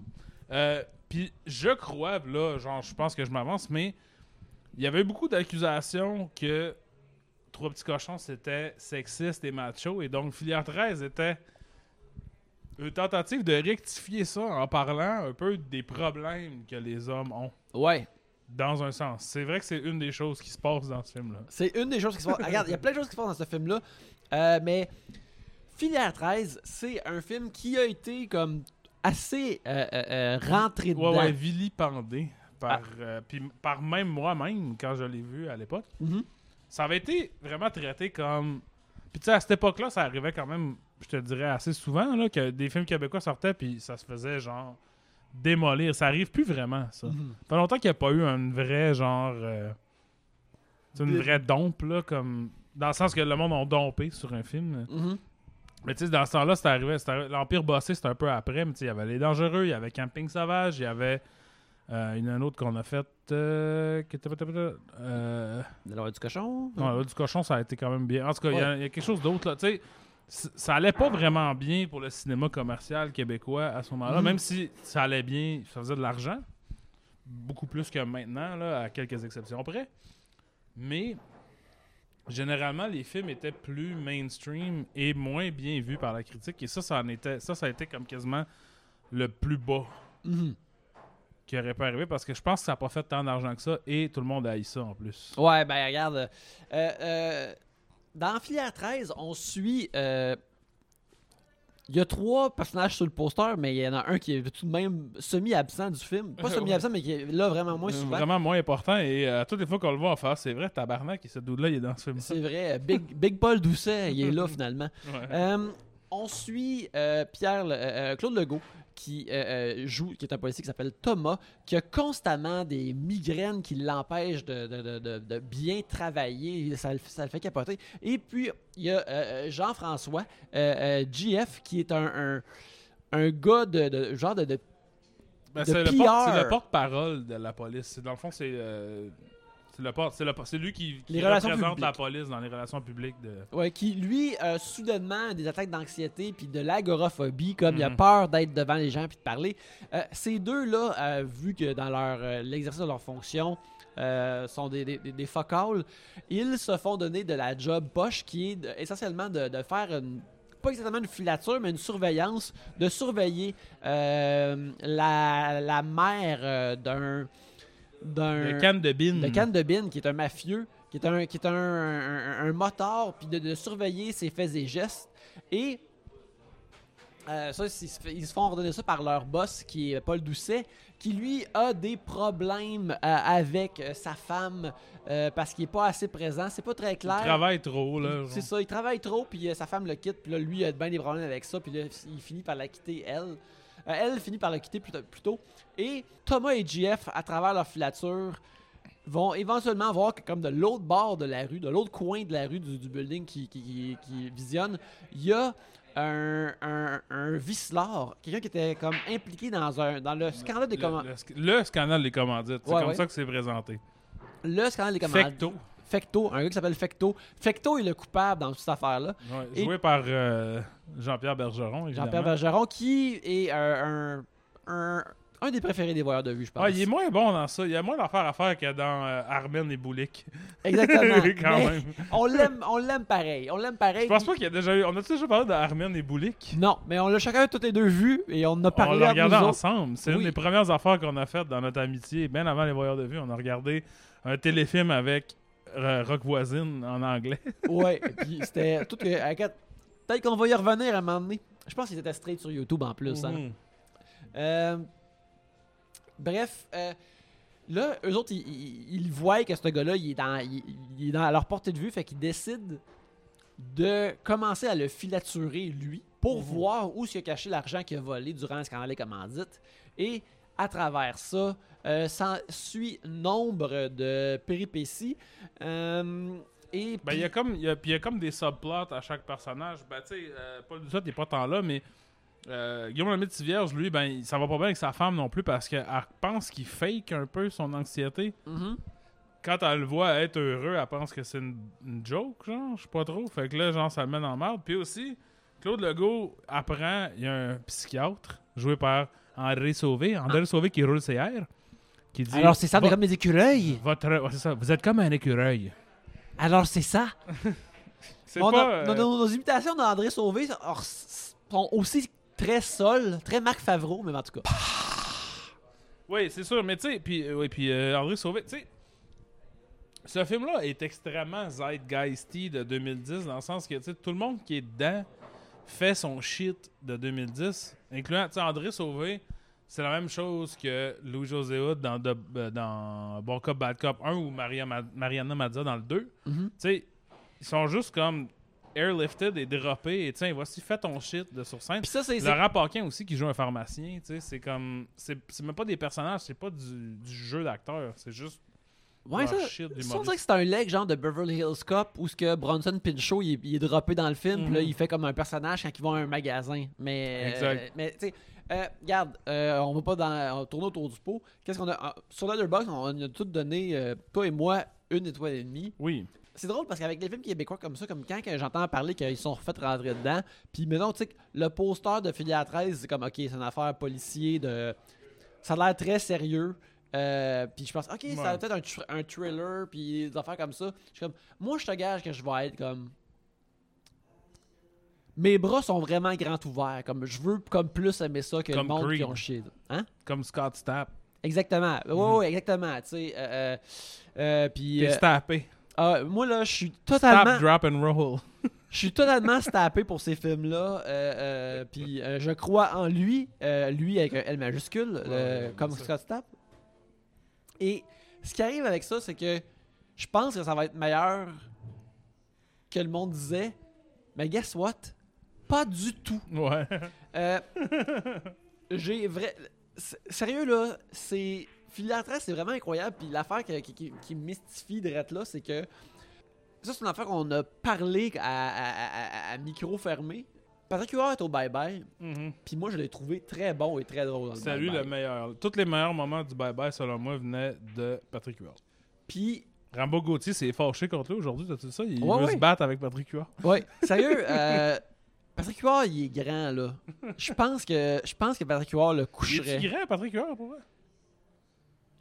Puis je crois, là, genre, je pense que je m'avance, mais il y avait beaucoup d'accusations que Trois Petits Cochons, c'était sexiste et macho, et donc Filière 13 était une tentative de rectifier ça en parlant un peu des problèmes que les hommes ont, Ouais, dans un sens. C'est vrai que c'est une des choses qui se passe dans ce film-là. c'est une des choses qui se passent. Regarde, il y a plein de choses qui se passent dans ce film-là, euh, mais Filière 13, c'est un film qui a été comme assez euh, euh, euh, rentré Ouais, dedans. ouais, vilipendé. Par, Ah. puis par même moi-même, quand je l'ai vu à l'époque. Mhm. ça avait été vraiment traité comme. Puis tu sais, à cette époque-là, ça arrivait quand même, je te dirais, assez souvent, là, que des films québécois sortaient, puis ça se faisait genre démolir. Ça arrive plus vraiment, ça. Mhm. Ça fait longtemps qu'il n'y a pas eu un vrai genre. euh, tu sais, une Des- vraie dompe, là, comme. Dans le sens que le monde a dompé sur un film. Mhm. Mais tu sais, dans ce temps-là, c'était arrivé. L'Empire bossé, c'était un peu après. Mais tu sais, il y avait Les Dangereux, il y avait Camping Sauvage, il y avait. Euh, il y en a un autre qu'on a fait. Euh, qui était- euh, De l'heure du cochon. non, là, du cochon, ça a été quand même bien. En tout cas, il y a- Ouais. il y, a quelque chose d'autre là. Tu sais, ça allait pas vraiment bien pour le cinéma commercial québécois à ce moment-là, Mhm. même si ça allait bien, ça faisait de l'argent. Beaucoup plus que maintenant, là, à quelques exceptions près. Mais généralement, les films étaient plus mainstream et moins bien vus par la critique. Et ça, ça, en était, ça, ça a été comme quasiment le plus bas Mhm. qui aurait pu arriver parce que je pense que ça n'a pas fait tant d'argent que ça et tout le monde a haï ça en plus. Ouais, ben regarde. euh, euh, dans Filière 13, on suit. euh, Il y a trois personnages sur le poster, mais il y en a un qui est tout de même semi-absent du film. Pas semi-absent, mais qui est là vraiment moins souvent. Vraiment moins important. Et euh, toutes les fois qu'on le voit en face, c'est vrai, tabarnak, et ce dude-là, il est dans ce film. C'est vrai. Big, Big Paul Doucet, il est là finalement. Ouais. Euh, on suit euh, Pierre, Claude Legault, qui euh, euh, joue, qui est un policier qui s'appelle Thomas, qui a constamment des migraines qui l'empêchent de, de- de- de- de bien travailler. Ça, le- ça le fait capoter. Et puis, il y a euh, Jean-François, euh, GF, qui est un, un, un gars de, genre de, Ben, c'est, le porte, porte-parole de la police. Dans le fond, c'est, c'est, le c'est, le, c'est lui qui, qui Les relations représente la publiques. police dans les relations publiques. De... ouais, qui, lui, a soudainement des attaques d'anxiété puis de l'agoraphobie, comme il a Mhm. peur d'être devant les gens puis de parler. Euh, ces deux-là, euh, vu que dans leur euh, l'exercice de leur fonction, euh, sont des, des, des, ils se font donner de la job poche qui est de- essentiellement de, de faire une pas exactement une filature, mais une surveillance, de surveiller euh, la, la mère euh, d'un d'un Le canne de bine. de de Bin, qui est un mafieux, qui est un, qui est un, un, un motard, puis de, de surveiller ses faits et gestes. Et euh, ça, ils se, font ordonner ça par leur boss, qui est Paul Doucet, qui lui a des problèmes euh, avec euh, sa femme euh, parce qu'il est pas assez présent. C'est pas très Il clair. travaille trop, là. C'est ça, il travaille trop, puis sa femme le quitte, puis là, lui, il a bien des problèmes avec ça, puis là, il finit par la quitter, elle. Euh, elle finit par la quitter plus, plus tôt. Et Thomas et JF, à travers leur filature, vont éventuellement voir que, comme de l'autre bord de la rue, de l'autre coin de la rue du, du building qui, qui, qui- qui visionne, il y a un, un, un vicelard, quelqu'un qui était comme impliqué dans, un, dans le scandale des Le, commandes. le sc- le scandale des commandites. C'est Ouais, comme ouais. ça que c'est présenté. Le scandale des commandites. Fecto. Fecto, un gars qui s'appelle Fecto. Fecto est le coupable dans toute cette affaire-là. Ouais, Et- joué par euh, Jean-Pierre Bergeron. Jean-Pierre Bergeron, qui est un, un, un, un des préférés des voyeurs de vue, je pense. Ah, il est moins bon dans ça. Il y a moins d'affaires à faire que dans euh, Armen et Boulik. Exactement. Quand Mais même. On l'aime, on l'aime pareil. On l'aime pareil. Je pense pas qu'il y a déjà eu. On a déjà parlé d'Armen et Boulik? Non, mais on l'a chacun toutes les deux vu et on a On parlé l'a entre regardé ensemble. C'est Oui. une des premières affaires qu'on a faites dans notre amitié, bien avant les voyeurs de vue. On a regardé un téléfilm avec Rock Voisine en anglais. Ouais, puis c'était tout que. à quatre- Peut-être qu'on va y revenir à un moment donné. Je pense qu'il était straight sur YouTube en plus. hein. Mhm. Euh, bref, euh, là, eux autres, ils, ils- ils voient que ce gars-là, il est, dans, il, il est dans leur portée de vue, fait qu'ils décident de commencer à le filaturer, lui, pour Mhm. voir où il a caché l'argent qu'il a volé durant le scandale des commandites. Et à travers ça, euh, suit nombre de péripéties. Euh, et Ben, il y a comme, il y a, y a comme des subplots à chaque personnage. Ben, tu sais, euh, Paul Doucet n'est pas tant là, mais euh, Guillaume Lemaitre Vierge, lui, ben, ça va pas bien avec sa femme non plus parce qu'elle pense qu'il fake un peu son anxiété. Mhm. Quand elle le voit être heureux, elle pense que c'est une, une joke, genre, je sais pas trop. Fait que là, genre, ça le met dans la merde. Puis aussi, Claude Legault apprend, il y a un psychiatre joué par André Sauvé, André Sauvé qui roule ses airs, qui dit Alors c'est ça, Va- comme des écureuils. votre, ouais, c'est ça, vous êtes comme un écureuil. Alors c'est ça. C'est pas. nos, euh, nos- nos imitations d'André Sauvé sont aussi très sol, très Marc Favreau, mais en tout cas. Oui, c'est sûr, mais tu sais, puis, euh, oui, puis euh, André Sauvé, tu sais, ce film-là est extrêmement zeitgeisty de 2010, dans le sens que, tu sais, tout le monde qui est dedans fait son shit de 2010, incluant, André Sauvé, c'est la même chose que Louis-José Hood dans, de- euh, dans Bon Cop, Bad Cop 1 ou Maria Ma- Mariana Mazza dans le 2. Mhm. Tu sais, ils sont juste comme airlifted et droppés, et tiens, voici, fais ton shit de sur scène. Puis ça, c'est. Laurent Paquin aussi qui joue un pharmacien, tu sais, c'est comme c'est même pas des personnages, c'est pas du, du jeu d'acteur, c'est juste Ouais, ça. shit du ça, on dirait que c'est un leg genre de Beverly Hills Cop où ce que Bronson Pinchot il est, il est droppé dans le film, puis là Mhm. il fait comme un personnage quand il va à un magasin. Mais, euh, Exact. mais tu sais, euh, regarde, euh, on va pas dans, on tourne autour du pot. Qu'est-ce qu'on a? Ah, sur Letterboxd, on a tout donné, euh, toi et moi, une étoile et demie. Oui. C'est drôle parce qu'avec les films québécois comme ça, comme quand j'entends parler qu'ils sont refait rentrer dedans, puis maintenant, tu sais, le poster de Filière 13, c'est comme, ok, c'est une affaire policier, de... ça a l'air très sérieux. Euh, puis je pense, ok, ça a Ouais. peut-être un, thr- un thriller, puis des affaires comme ça. Je suis comme, moi, je te gage que je vais être comme. Mes bras sont vraiment grands ouverts. Comme, je veux comme plus aimer ça que Comme le monde Creed. qui ont chié. Hein? Comme Scott Stapp. Exactement. Ouais, Mhm. ouais, exactement. Tu sais, euh, euh, euh, puis. T'es stappé. ah, moi, là, je suis totalement. Stop, drop and roll. Je suis totalement stappé pour ces films-là. puis je crois en lui, lui avec un L majuscule, ouais, comme. Scott Stapp. Et ce qui arrive avec ça, c'est que je pense que ça va être meilleur que le monde disait. Mais guess what? Pas du tout. Ouais. Euh, J'ai vrai. Sérieux là, c'est. 13, c'est vraiment incroyable. Puis l'affaire qui, qui, qui- mystifie de là, c'est que. Ça, c'est une affaire qu'on a parlé à, à- à- à- à micro fermé. Patrick Huard est au bye-bye. Mhm. Puis moi, je l'ai trouvé très bon et très drôle C'est lui le meilleur. Tous les meilleurs moments du bye-bye, selon moi, venaient de Patrick Huard. Puis, Rambo Gauthier s'est fâché contre lui aujourd'hui, t'as-tu ça? Il Ouais, veut ouais. se battre avec Patrick Huard. ouais, sérieux, euh, Patrick Huard, il est grand, là. Je pense que, je pense que Patrick Huard le Il coucherait. est grand, Patrick Huard, pour vrai?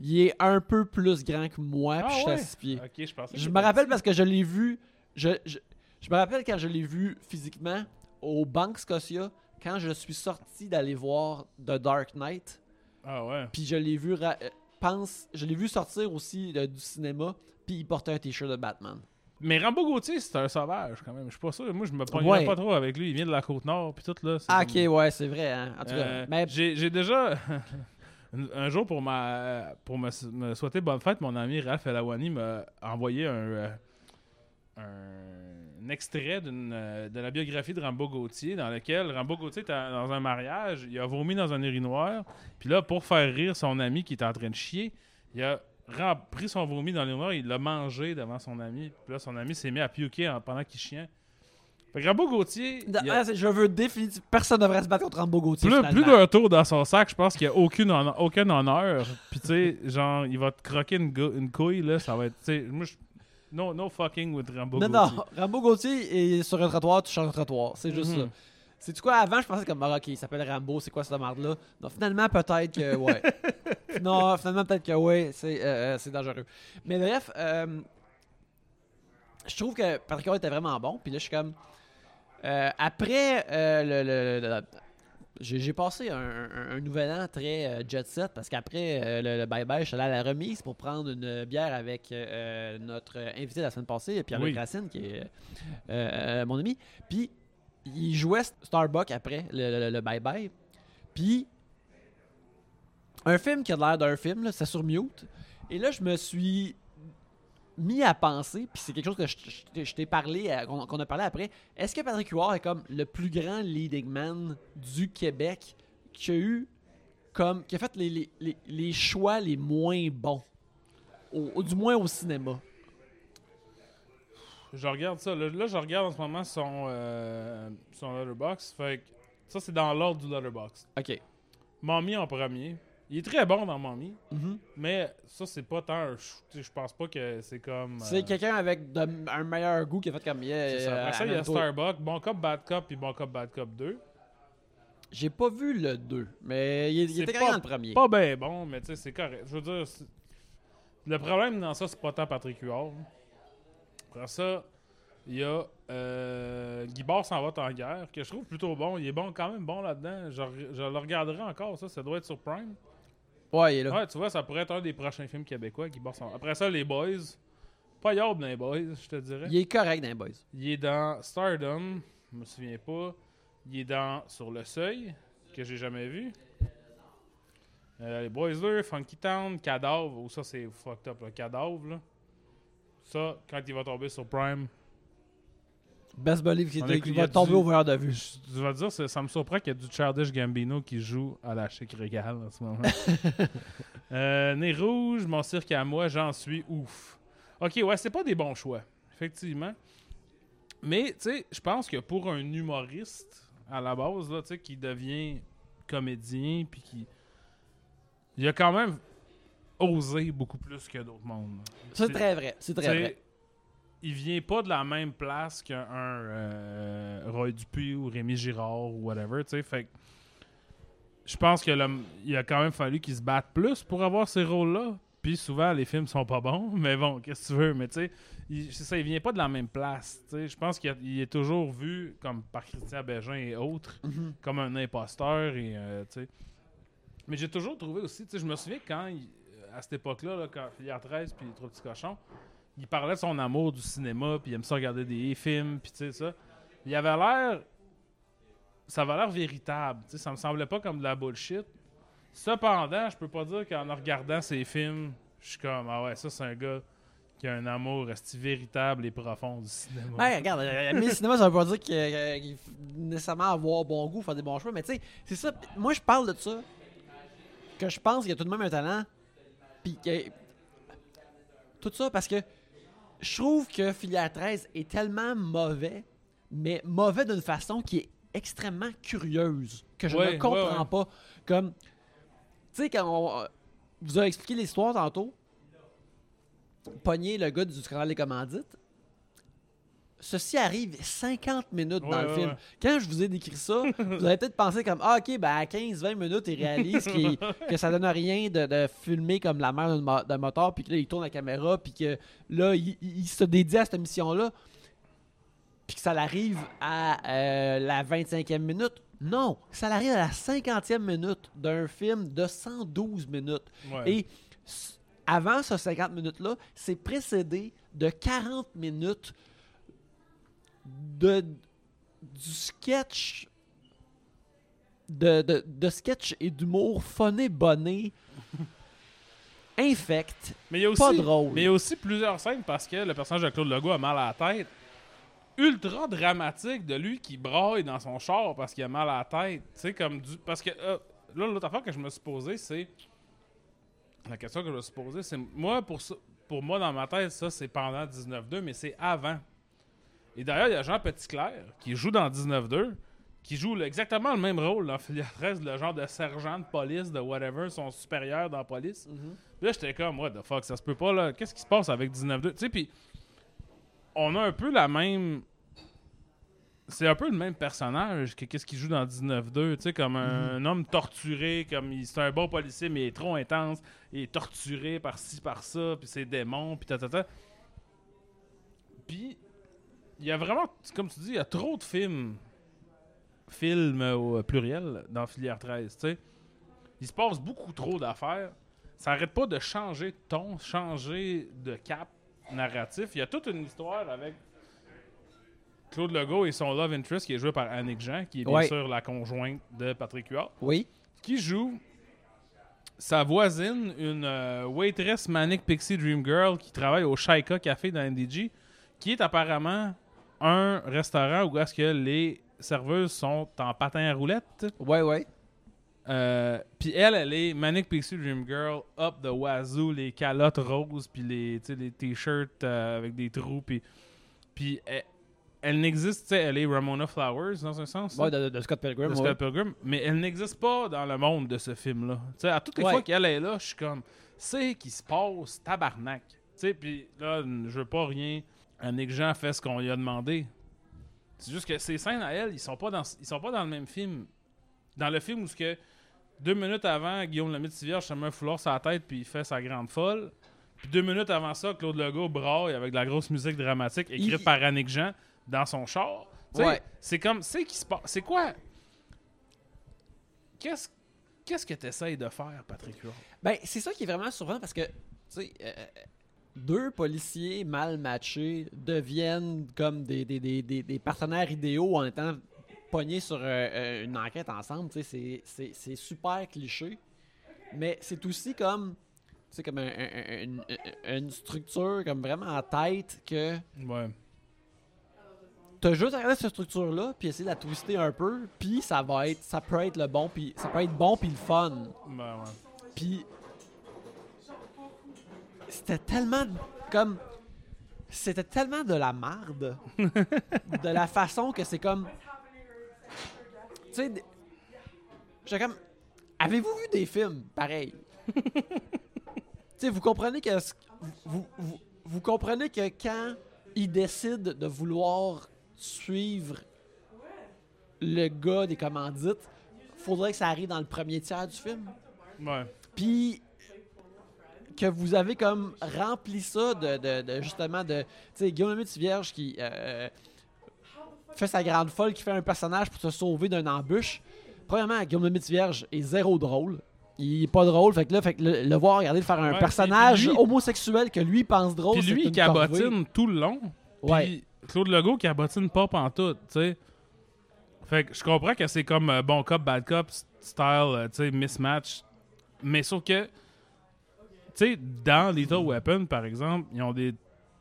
Il est un peu plus grand que moi, Ah puis je suis à six pieds. Ok, je pense. Je me rappelle parce que je l'ai vu. Je, je, je me rappelle quand je l'ai vu physiquement au Bank Scotia, quand je suis sorti d'aller voir The Dark Knight. Ah ouais. Puis je l'ai vu, euh, pense, je l'ai vu sortir aussi euh, du cinéma. Puis il portait un t-shirt de Batman. Mais Rambo Gauthier, c'est un sauvage quand même. Je suis pas sûr. Moi, je me pognerais Ouais. pas trop avec lui. Il vient de la Côte-Nord, puis tout là. Ah, comme- ok, ouais, c'est vrai. Hein? En tout cas, Euh, mais j'ai déjà un jour pour ma pour me, me souhaiter bonne fête, mon ami Raph Elawani m'a envoyé un, euh, un extrait d'une euh, de la biographie de Rambo Gauthier dans lequel Rambo Gauthier était dans un mariage, il a vomi dans un urinoir, puis là pour faire rire son ami qui était en train de chier, il a pris son vomi dans l'urinoir, il l'a mangé devant son ami, puis là son ami s'est mis à piouquer en- pendant qu'il chiait. Fait que Rambo Gauthier, a Ah, Je veux définitivement. Personne ne devrait se battre contre Rambo Gauthier. plus, plus d'un tour dans son sac, je pense qu'il n'y a aucune aucun honneur. Puis tu sais, genre, il va te croquer une, go- une couille, là, ça va être. Tu sais, moi, je- no, no fucking with Rambo Non, Gauthier. non. Rambo Gauthier est sur un trottoir, tu changes de trottoir. C'est juste Mhm. ça. C'est quoi? Avant je pensais comme ah, ok il s'appelle Rambo c'est quoi cette merde là non finalement peut-être que ouais non finalement peut-être que ouais c'est euh, euh, c'est dangereux mais bref euh, je trouve que Patrick Roy était vraiment bon puis là je suis comme euh, après euh, le, le- le- le- j'ai passé un, un- un nouvel an très euh, jet set parce qu'après euh, le, le bye-bye, je suis allé à la remise pour prendre une bière avec euh, notre invité la semaine passée, Pierre-Luc Oui. Racine, qui est mon ami. Puis il jouait Starbucks après le, bye-bye. Puis un film qui a l'air d'un film, c'est sur mute. Et là, je me suis mis à penser, puis c'est quelque chose que je, t'ai parlé, qu'on a parlé après. Est-ce que Patrick Huard est comme le plus grand leading man du Québec qui a eu comme qui a fait les, les- les- choix les moins bons, du moins au cinéma? Je regarde ça. Là, là, je regarde en ce moment son, euh, son letterbox. Fait que ça, c'est dans l'ordre du letterbox. Ok. Mommy en premier. Il est très bon dans Mommy. Mhm. Mais ça, c'est pas tant un. Je pense pas que c'est comme. C'est euh, quelqu'un avec de- un meilleur goût qui a fait comme yeah, ça. Après ça, il y a. Starbucks, Bon Cop, Bad Cop, puis Bon Cop, Bad Cop 2. J'ai pas vu le 2, mais il, il était quand même le premier. Pas bien bon, mais tu sais, c'est correct. Je veux dire, le problème dans ça, c'est pas tant Patrick Huard. Après ça, il y a euh, Guy Barre s'en va en guerre, que je trouve plutôt bon. Il est bon, quand même bon là-dedans. Je, le regarderai encore, ça. Ça doit être sur Prime. Ouais, il est là. Ouais, tu vois, ça pourrait être un des prochains films québécois, Guy Barre s'en va. Après ça, les Boys. Pas Yob dans les Boys, je te dirais. Il est correct dans les boys. Il est dans Stardom, je me souviens pas. Il est dans Sur le Seuil, que j'ai jamais vu. Euh, les Boys 2, Funky Town, Cadavre, ou ça c'est fucked up, le Cadavre, là. Ça, quand il va tomber sur Prime, Best believe qu'il y va tomber du- au voyeur de vue. je- tu vas dire, ça, ça me surprend qu'il y a du Childish Gambino qui joue à la Chic Régal en ce moment. euh, Nez Rouge, Mon cirque à moi, j'en suis ouf. Ok, ouais, c'est pas des bons choix, effectivement. Mais, tu sais, je pense que pour un humoriste, à la base, là, tu sais, qui devient comédien, puis qui. Il a quand même osé beaucoup plus que d'autres mondes. C'est très vrai. C'est très vrai. Il vient pas de la même place qu'un euh, Roy Dupuis ou Rémi Girard ou whatever, tu sais. Fait que je pense que le- il a quand même fallu qu'il se batte plus pour avoir ces rôles-là. Puis souvent, les films sont pas bons, mais bon, qu'est-ce que tu veux. Mais tu sais, ça, il vient pas de la même place. tu sais. Je pense qu'il est toujours vu, comme par Christian Bégin et autres, Mhm. comme un imposteur. Et, euh, tu sais. Mais j'ai toujours trouvé aussi, tu sais, je me souviens quand, il- à cette époque-là, là, quand Filière 13 puis les Trois Petits Cochons, il parlait de son amour du cinéma, puis il aime ça regarder des films, puis tu sais ça. Il avait l'air... Ça avait l'air véritable, tu sais, ça me semblait pas comme de la bullshit. Cependant, je peux pas dire qu'en regardant ces films, je suis comme, ah ouais, ça c'est un gars qui a un amour resti véritable et profond du cinéma. Ouais, regarde, euh, aimer le cinéma, ça veut pas dire que- qu'il faut nécessairement avoir bon goût, faire des bons choix, mais tu sais, c'est ça. Moi, je parle de ça, que je pense qu'il y a tout de même un talent, puis. Tout ça parce que je trouve que Filière 13 est tellement mauvais, mais mauvais d'une façon qui est extrêmement curieuse, que je Ouais, ne comprends ouais, ouais. pas. Comme. Tu sais, quand on. Vous a expliqué l'histoire tantôt, pogner le gars du scandale des commandites. Ceci arrive 50 minutes dans le ouais, film. ouais. Quand je vous ai décrit ça, vous avez peut-être pensé comme Ah, ok, ben à 15-20 minutes, il réalise que ça donne rien de, de filmer comme la mère d'un mo- d'un moteur, puis que là, il tourne la caméra, puis que là, il, se dédie à cette mission-là, puis que ça l'arrive à euh, la 25e minute. Non, ça l'arrive à la 50e minute d'un film de 112 minutes. Et avant ce 50 minutes-là, c'est précédé de 40 minutes de du sketch de, de, de sketch et d'humour phoné bonné infect Mais il y a aussi, pas drôle. Mais il y a aussi plusieurs scènes parce que le personnage de Claude Legault a mal à la tête. Ultra dramatique de lui qui braille dans son char parce qu'il a mal à la tête. Tu sais, comme du. Parce que euh, là, l'autre affaire que je me suis posée, c'est. La question que je me suis posée, c'est. Moi, pour, ça, pour moi, dans ma tête, ça, c'est pendant 19-2, mais c'est avant. Et d'ailleurs, il y a Jean Petitclerc qui joue dans 19-2, qui joue le- exactement le même rôle dans Filière 13, le genre de sergent de police, de whatever, son supérieur dans la police. Puis là, j'étais comme, what the fuck, ça se peut pas, là. Qu'est-ce qui se passe avec 19-2? Tu sais, puis on a un peu la même. C'est un peu le même personnage que qu'est-ce qu'il joue dans 19-2, tu sais, comme un, un homme torturé, comme il- c'est un bon policier, mais il est trop intense, il est torturé par-ci, par-ça, puis ses démons, puis ta, ta, ta. Puis, il y a vraiment, comme tu dis, il y a trop de films, films au pluriel, dans Filière 13, tu sais. Il se passe beaucoup trop d'affaires. Ça arrête pas de changer de ton, changer de cap narratif. Il y a toute une histoire avec Claude Legault et son love interest qui est joué par Annick Jean, qui est bien Ouais. sûr la conjointe de Patrick Huard, Oui. qui joue sa voisine, une euh, waitress Manic Pixie Dream Girl qui travaille au Shaika Café dans NDG, qui est apparemment un restaurant où est-ce que les serveuses sont en patin à roulettes. Ouais, ouais. Euh, puis elle, elle est Manic Pixie Dream Girl, up the wazoo, les calottes roses, puis les, les t-shirts euh, avec des trous, puis, puis elle, elle n'existe, tu sais, elle est Ramona Flowers dans un sens, Ouais, de, de Scott Pilgrim. de ouais. Scott Pilgrim, mais elle n'existe pas dans le monde de ce film-là. Tu sais, à toutes les Ouais. fois qu'elle est là, je suis comme, c'est qui se passe, tabarnak. Tu sais, puis là, je veux pas rien. Annick Jean fait ce qu'on lui a demandé. C'est juste que ces scènes à elle, ils sont pas dans, ils sont pas dans le même film. Dans le film où ce que deux minutes avant, Guillaume Lemaitre-Vierge se met un foulard sur la tête puis il fait sa grande folle. Puis deux minutes avant ça, Claude Legault braille avec de la grosse musique dramatique écrite Il- par Annick Jean dans son char. Ouais. C'est comme, c'est qui se passe. C'est quoi? Qu'est-ce qu'est-ce que tu essayes de faire, Patrick Huard? Ben, c'est ça qui est vraiment surprenant parce que, tu sais, euh, deux policiers mal matchés deviennent comme des, des, des, des, des partenaires idéaux en étant pognés sur euh, euh, une enquête ensemble. C'est- c'est- c'est super cliché. Mais c'est aussi comme, sais, comme un- un- un- une, une structure comme vraiment en tête que Ouais. t'as juste à regarder cette structure-là puis essayer de la twister un peu puis ça va être, ça peut être le bon puis ça peut être bon puis le fun. Ben ouais. Puis c'était tellement comme c'était tellement de la marde de la façon que c'est comme tu sais j'étais comme avez-vous vu des films pareils? Tu sais vous comprenez que vous, vous, vous comprenez que quand ils décident de vouloir suivre le gars des commandites, faudrait que ça arrive dans le premier tiers du film. Ouais. Puis que vous avez comme rempli ça de, de- de justement de. Tu sais, Guillaume Vierge qui euh, fait sa grande folle, qui fait un personnage pour se sauver d'une embûche. Premièrement, Guillaume Lemaitre Vierge est zéro drôle. Il est pas drôle. Fait que là, fait que le, le voir regarder faire un Ouais, personnage lui- homosexuel que lui pense drôle. Puis lui, il cabotine corvée. tout le long. Puis. Claude Legault cabotine pas pantoute, tu sais. Fait que je comprends que c'est comme euh, bon cop, bad cop style, euh, tu sais, mismatch. Mais sauf que, tu sais, dans Lethal Weapon, par exemple, ils ont des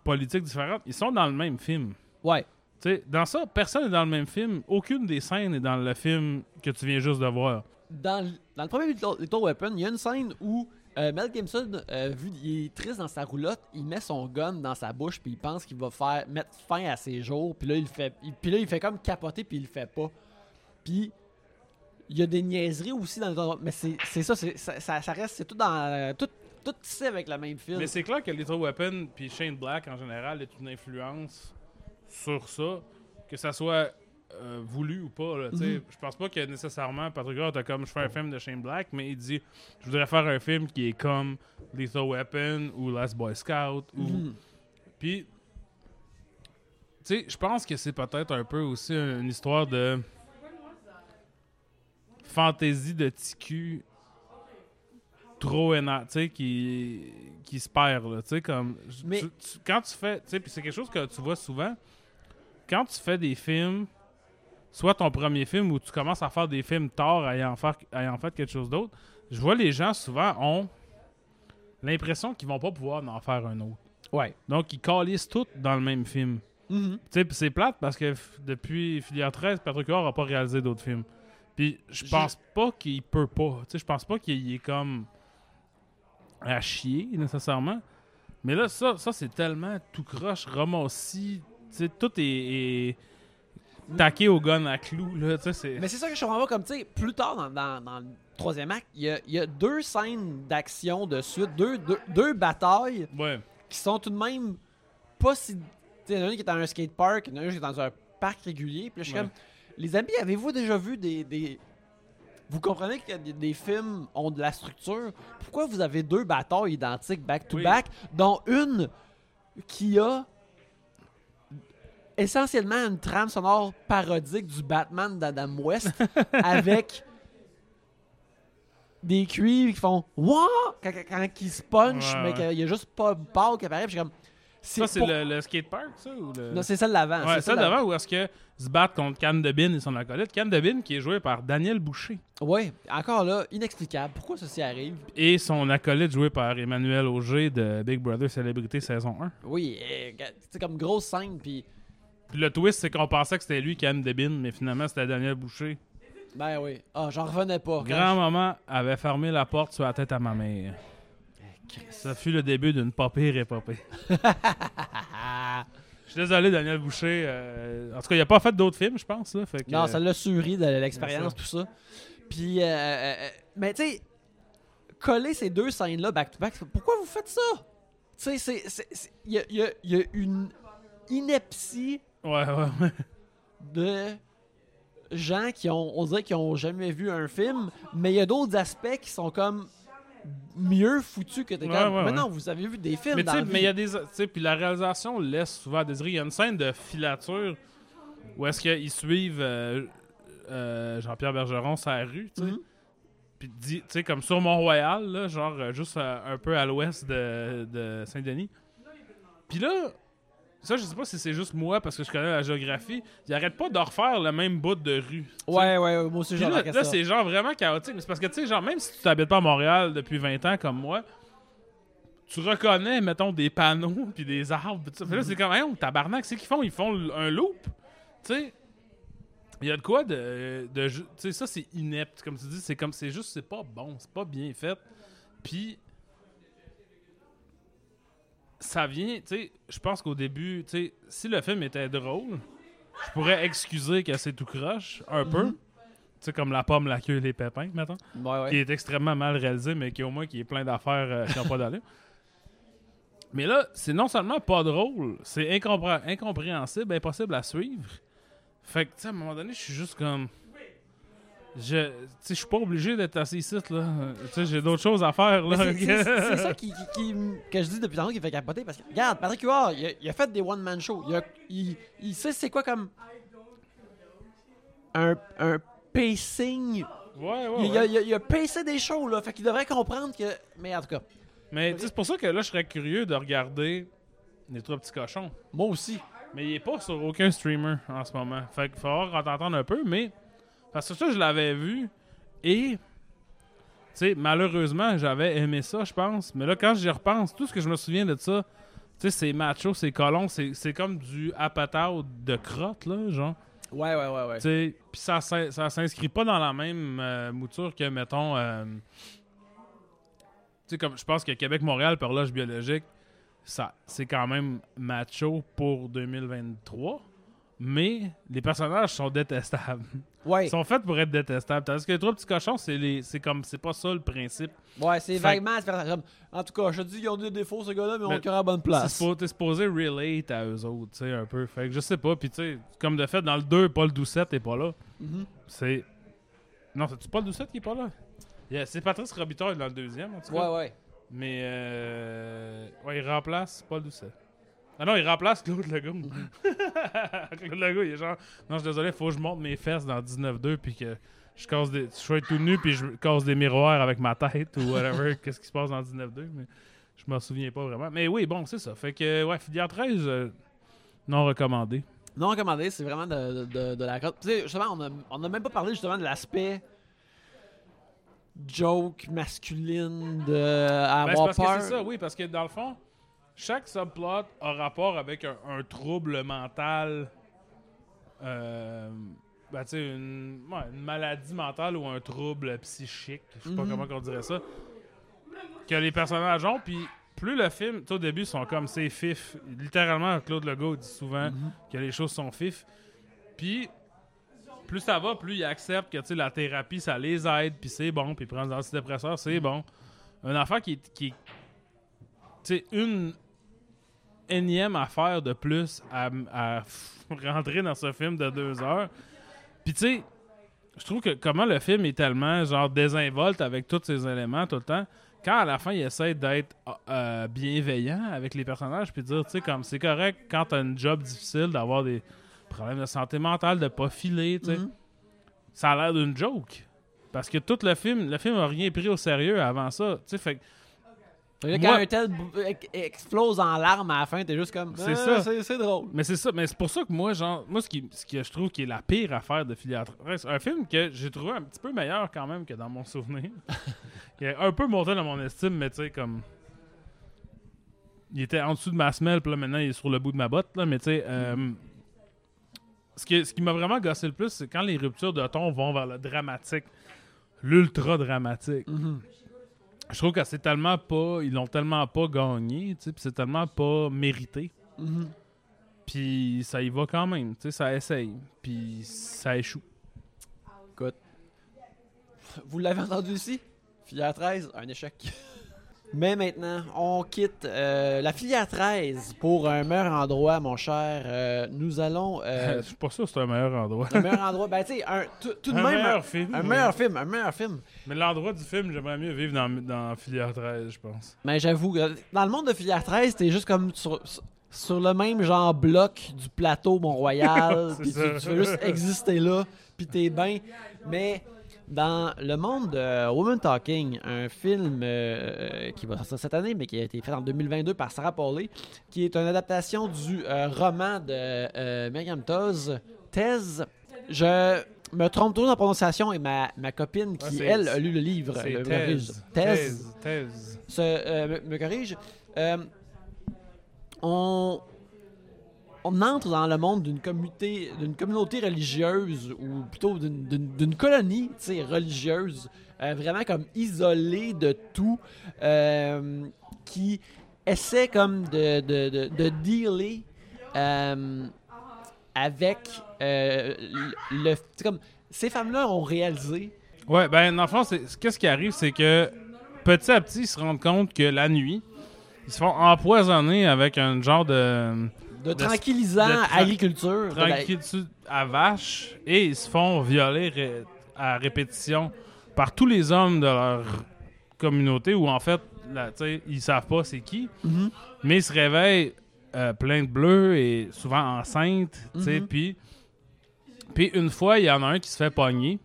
politiques différentes. Ils sont dans le même film. Ouais. Tu sais, dans ça, personne n'est dans le même film. Aucune des scènes est dans le film que tu viens juste de voir. dans, le- dans le premier Little, Little Weapon, il y a une scène où euh, Mel Gibson, euh, vu qu'il est triste dans sa roulotte, il met son gun dans sa bouche puis il pense qu'il va faire mettre fin à ses jours. Puis là, il fait, il- puis là, il fait comme capoter puis il le fait pas. Puis il y a des niaiseries aussi dans le mais c'est c'est ça, c'est- ça, ça, ça reste, c'est tout dans euh, tout tout tissé avec le même. Mais c'est clair que Little Weapon puis Shane Black en général est une influence sur ça, que ça soit euh, voulu ou pas. là, sais. Mhm. Je pense pas que nécessairement Patrick Huard a comme je fais un film de Shane Black, mais il dit je voudrais faire un film qui est comme Lethal Weapon ou Last Boy Scout ou Mhm. puis tu sais, je pense que c'est peut-être un peu aussi une histoire de fantaisie de TQ trop énorme, tu sais, qui, qui se perd, là, tu sais, comme... Mais- tu- tu- quand tu fais, tu sais, puis c'est quelque chose que tu vois souvent, quand tu fais des films, soit ton premier film ou tu commences à faire des films tard ayant, faire, ayant fait quelque chose d'autre, je vois les gens souvent ont l'impression qu'ils vont pas pouvoir en faire un autre. Ouais. Donc, ils calissent tout dans le même film. Mhm. Tu sais, puis c'est plate parce que depuis Filière 13, Patrick Huard a pas réalisé d'autres films. Puis je Je- pense pas qu'il peut pas. Tu sais, je pense pas qu'il est comme à chier nécessairement. Mais là, ça, ça c'est tellement tout croche, ramassé, sais, tout est, est taqué au gun à clous, là. Mais c'est ça que je comprends pas, comme tu sais, plus tard dans, dans- dans le troisième acte, il y a, y a deux scènes d'action de suite, deux, deux, deux batailles Ouais. qui sont tout de même pas si. Tu sais, il y en a une qui est dans un skatepark, il y en a une qui est dans un parc régulier. Puis je suis Ouais. comme. Les amis, avez-vous déjà vu des. des- Vous comprenez que des, des films ont de la structure. Pourquoi vous avez deux batailles identiques back-to-back, dont une qui a essentiellement une trame sonore parodique du Batman d'Adam West avec des cuivres qui font Wouah! quand, quand, quand ils se punchent, Ouais, mais qu'il y a juste pas Paul qui apparaît. puis je suis comme. Ça, c'est pour- le, le skatepark, ça? Ou le... Non, c'est celle d'avant. Ouais, c'est ça celle d'avant, ou est-ce que se battre contre Cannes de Bin et son acolyte? Cannes de Bin qui est joué par Daniel Boucher. Oui, encore là, inexplicable. Pourquoi ceci arrive? Et son acolyte joué par Emmanuel Auger de Big Brother Célébrité saison 1. Oui, euh, c'est comme grosse scène, puis. Le twist, c'est qu'on pensait que c'était lui, Cannes de Bin, mais finalement, c'était Daniel Boucher. Ben oui. Ah, j'en revenais pas. Grand-maman avait fermé la porte sur la tête à ma mère. Ça fut le début d'une pas pire épopée. Je suis désolé, Daniel Boucher. euh, en tout cas, il a pas fait d'autres films, je pense. Là, fait que, Non, ça l'a suri de l'expérience, tout ça. Puis, euh, euh, euh, mais tu sais, coller ces deux scènes-là back-to-back, pourquoi vous faites ça? Tu sais, il y a, il y a- il y a une ineptie Ouais, ouais, ouais. de gens qui ont, on dirait qu'ils ont jamais vu un film, mais il y a d'autres aspects qui sont comme mieux foutus que t'es Ouais, comme. ouais, mais non, vous avez vu des films Mais tu mais il y a des. Tu sais, puis la réalisation laisse souvent à désirer. Il y a une scène de filature où est-ce qu'ils suivent euh, euh, Jean-Pierre Bergeron la rue, tu sais. Puis, dit- tu sais, comme sur Mont-Royal, genre euh, juste euh, un peu à l'ouest de, de Saint-Denis. Puis là, ça, je sais pas si c'est juste moi parce que je connais la géographie. Ils arrêtent pas de refaire le même bout de rue. Ouais, ouais, ouais, moi aussi, Puis là, là, c'est genre vraiment chaotique. Mais C'est parce que, tu sais, genre, même si tu t'habites pas à Montréal depuis 20 ans comme moi, tu reconnais, mettons, des panneaux puis des arbres. pis ça. Fait là, c'est comme, hey, tabarnak, c'est qu'ils font? Ils font un loop. Tu sais, il y a de quoi de. tu sais, ça, c'est inepte. Comme tu dis, c'est comme, c'est juste, c'est pas bon. C'est pas bien fait. Puis. Ça vient, tu sais, je pense qu'au début, tu sais, si le film était drôle, je pourrais excuser que c'est tout croche, un peu. Mhm. Tu sais, comme la pomme, la queue et les pépins, mettons. Ouais, ouais. Qui est extrêmement mal réalisé, mais qui au moins qui est plein d'affaires euh, qui n'ont pas d'allure. Mais là, c'est non seulement pas drôle, c'est incompré- incompréhensible, impossible à suivre. Fait que, tu sais, à un moment donné, je suis juste comme. Je, je suis pas obligé d'être assis ici, là. Tu sais, j'ai d'autres choses à faire, là. c'est- ça qui, qui- que je dis depuis tantôt qui fait capoter parce que regarde Patrick Huard il a, il a fait des one man shows il, a- il, il sait c'est quoi comme un, un pacing Ouais, ouais, il, ouais. a, il a- pacé des shows là fait qu'il devrait comprendre que mais en tout cas Mais c'est pour ça que là, je serais curieux de regarder les trois petits cochons. moi aussi Mais il est pas sur aucun streamer en ce moment. Fait qu'il va falloir t'entendre un peu, mais. Parce que ça, je l'avais vu. Et. Tu sais, malheureusement, j'avais aimé ça, je pense. Mais là, quand j'y repense, tout ce que je me souviens de ça, tu sais, c'est macho, c'est colon, c'est comme du apatao de crotte, là, genre. ouais ouais ouais ouais Tu sais, puis ça, s'in- ça s'inscrit pas dans la même euh, mouture que, mettons. euh, tu sais, comme je pense que Québec-Montréal, par l'âge biologique, ça, c'est quand même macho pour 2023. Mais les personnages sont détestables. Ouais Ils sont faits pour être détestables. Tandis que les trois petits cochons, c'est les, c'est comme, c'est pas ça le principe. ouais c'est vaguement comme- en tout cas je te dis qu'ils ont des défauts ces gars là mais on Mais le cœur à la bonne place T'es supposé relate à eux autres, tu sais, un peu. Fait que je sais pas. Puis tu sais, comme de fait, dans le 2, Paul Doucette est pas là. Mhm. C'est. Non, c'est-tu Paul Doucette qui est pas là? Il y a- C'est Patrice Robitaille dans le deuxième, en tout cas. ouais ouais Mais. Euh... Ouais, il remplace Paul Doucette. Ah non, il remplace Claude Legault. Claude Legault, il est genre. Non, je suis désolé, faut que je monte mes fesses dans 19-2 puis que je casse des. Je sois tout nu puis je casse des miroirs avec ma tête ou whatever. Qu'est-ce qui se passe dans 19-2, mais je m'en souviens pas vraiment. Mais oui, bon, c'est ça. Fait que, ouais, filière 13, euh, non recommandé. non recommandé c'est vraiment de, de, de la crotte tu sais justement on a, on a même pas parlé justement de l'aspect joke masculine de à Ben, avoir parce que peur c'est ça, oui, parce que dans le fond, chaque subplot a rapport avec un, un trouble mental. Euh, ben, tu sais, une, ouais, une maladie mentale ou un trouble psychique. Je sais pas Mhm. comment on dirait ça. Que les personnages ont, puis plus le film, au début, ils sont comme c'est fif. Littéralement, Claude Legault dit souvent Mhm. que les choses sont fif. Puis, plus ça va, plus ils acceptent que la thérapie, ça les aide, puis c'est bon, puis prendre des antidépresseurs, c'est bon. Un affaire qui. Qui est tu sais, une énième affaire de plus à, à rentrer dans ce film de deux heures. Puis, tu sais, je trouve que comment le film est tellement genre désinvolte avec tous ces éléments tout le temps, quand à la fin il essaie d'être euh, bienveillant avec les personnages, puis dire, tu sais, comme c'est correct quand t'as un job difficile d'avoir des problèmes de santé mentale, de pas filer, tu sais, Mhm. ça a l'air d'une joke. Parce que tout le film, le film a rien pris au sérieux avant ça. Tu sais, fait Moi- Quand un tel ex- explose en larmes à la fin, t'es juste comme. C'est Ah, ça. C'est c'est drôle. Mais c'est ça, mais c'est pour ça que moi, genre, moi, ce, qui, ce que je trouve qui est la pire affaire de Filiatre, c'est un film que j'ai trouvé un petit peu meilleur quand même que dans mon souvenir. il a un peu monté dans mon estime, mais tu sais, comme. Il était en dessous de ma semelle, puis là, maintenant, il est sur le bout de ma botte, là, mais tu sais. euh, ce qui, ce qui m'a vraiment gossé le plus, c'est quand les ruptures de ton vont vers le dramatique, l'ultra dramatique. Mhm. Je trouve que c'est tellement pas. Ils l'ont tellement pas gagné, tu sais, puis c'est tellement pas mérité. Mhm. Puis ça y va quand même, tu sais, ça essaye. Puis ça échoue. Écoute. Vous l'avez entendu ici? Filière 13, un échec. Mais maintenant, on quitte euh, la filière 13 pour un meilleur endroit, mon cher. Euh, nous allons. euh, Je suis pas sûr que c'est un meilleur endroit. un meilleur endroit. Ben, tu sais, un- tout de un même. meilleur film. un meilleur film, un meilleur film. Mais l'endroit du film, j'aimerais mieux vivre dans, dans Filière 13, je pense. Mais j'avoue, que dans le monde de filière 13, t'es juste comme sur, sur le même genre bloc du plateau Mont-Royal. Puis tu, tu veux juste exister là, puis t'es bien. Mais dans le monde de Woman Talking, un film euh, qui va sortir cette année, mais qui a été fait en 2022 par Sarah Pauley, qui est une adaptation du euh, roman de euh, Myriam Toz, Thèse. Je me trompe toujours dans la prononciation et ma, ma copine Ah, qui, c'est- elle, a lu le livre. Le- thèse. Thèse Thèse. Thèse. se, euh, me, me corrige. Euh, on, on entre dans le monde d'une communauté, d'une communauté religieuse, ou plutôt d'une- colonie religieuse, euh, vraiment comme isolée de tout, euh, qui essaie comme de, de, de, de dealer euh, avec le. comme, ces femmes-là ont réalisé Ouais, ben, dans le fond, qu'est-ce qui arrive, c'est que petit à petit, ils se rendent compte que la nuit, ils se font empoisonner avec un genre de de tranquillisant de tra- agriculture. tranquillitude à vache et ils se font violer ré- à répétition par tous les hommes de leur communauté où en fait, là, ils savent pas c'est qui, Mhm. mais ils se réveillent euh, plein de bleus et souvent enceintes, Mhm. puis puis une fois, il y en a un qui se fait pogner,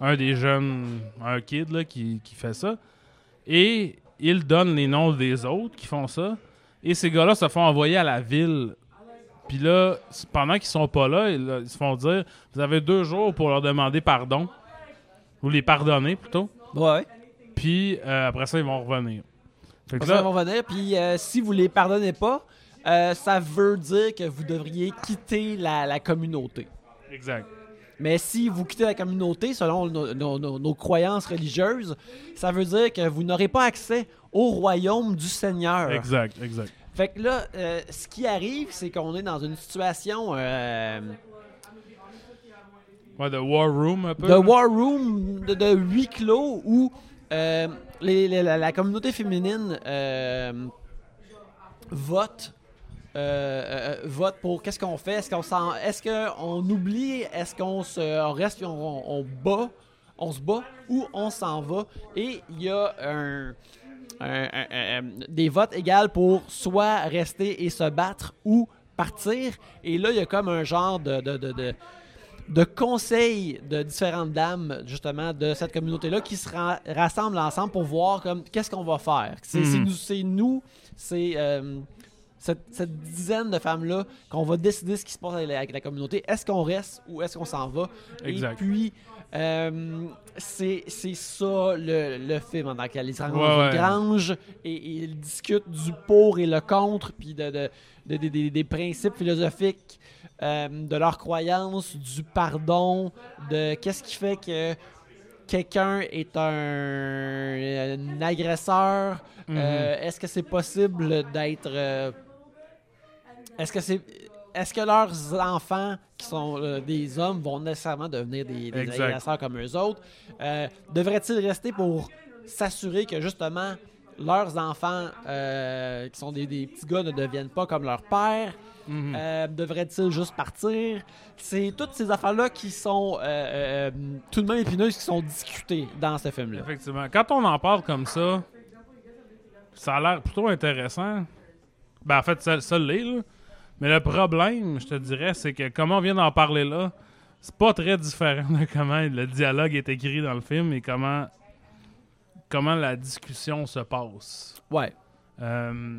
un des jeunes, un kid là, qui, qui fait ça, et il donne les noms des autres qui font ça, et ces gars-là se font envoyer à la ville. Puis là, pendant qu'ils sont pas là, ils, ils se font dire Vous avez deux jours pour leur demander pardon. Ou les pardonner plutôt. Ouais. Puis euh, après ça, ils vont revenir. Fait que Ça là, va revenir. Puis euh, si vous les pardonnez pas, euh, ça veut dire que vous devriez quitter la, la communauté. exact. Mais si vous quittez la communauté, selon nos, nos- nos- nos croyances religieuses, ça veut dire que vous n'aurez pas accès au royaume du Seigneur. Exact, exact. Fait que là, euh, ce qui arrive, c'est qu'on est dans une situation euh, Ouais, de War Room un peu. de là. war room, de, de huis clos, où euh, les- les- la, la communauté féminine euh, vote. vote pour qu'est-ce qu'on fait? Est-ce qu'on s'en est-ce qu'on oublie? Est-ce qu'on se on reste on, on bat? On se bat ou on s'en va? Et il y a un, un- un- un- des votes égales pour soit rester et se battre ou partir et là il y a comme un genre de, de, de- de- de conseils de différentes dames, justement, de cette communauté-là qui se ra- rassemblent ensemble pour voir comme qu'est-ce qu'on va faire? C'est Mhm. c'est nous, c'est nous, c'est euh, cette, cette dizaine de femmes-là qu'on va décider ce qui se passe avec la, avec la communauté. Est-ce qu'on reste ou est-ce qu'on s'en va? Exact. Et puis, euh, c'est ça le, le film en tant que rencontrent Ouais, grange et, et ils discutent du pour et le contre, puis de, de- de- de- des- des principes philosophiques euh, de leurs croyances, du pardon, de qu'est-ce qui fait que quelqu'un est un, un agresseur? Mhm. Euh, Est-ce que c'est possible d'être. euh, Est-ce que c'est. Est-ce que leurs enfants, qui sont euh, des hommes, vont nécessairement devenir des, des agresseurs comme eux autres? Euh, Devraient-ils rester pour s'assurer que justement leurs enfants, euh, qui sont des, des petits gars, ne deviennent pas comme leur père? Mhm. Devrait-il juste partir? C'est toutes ces affaires-là qui sont tout de même épineuses, qui sont discutées dans ce film-là. Effectivement. Quand on en parle comme ça, ça a l'air plutôt intéressant. Ben, en fait, ça, ça l'est, là. Mais le problème, je te dirais, c'est que comment on vient d'en parler là, c'est pas très différent de comment le dialogue est écrit dans le film et comment, comment la discussion se passe. Ouais. Euh,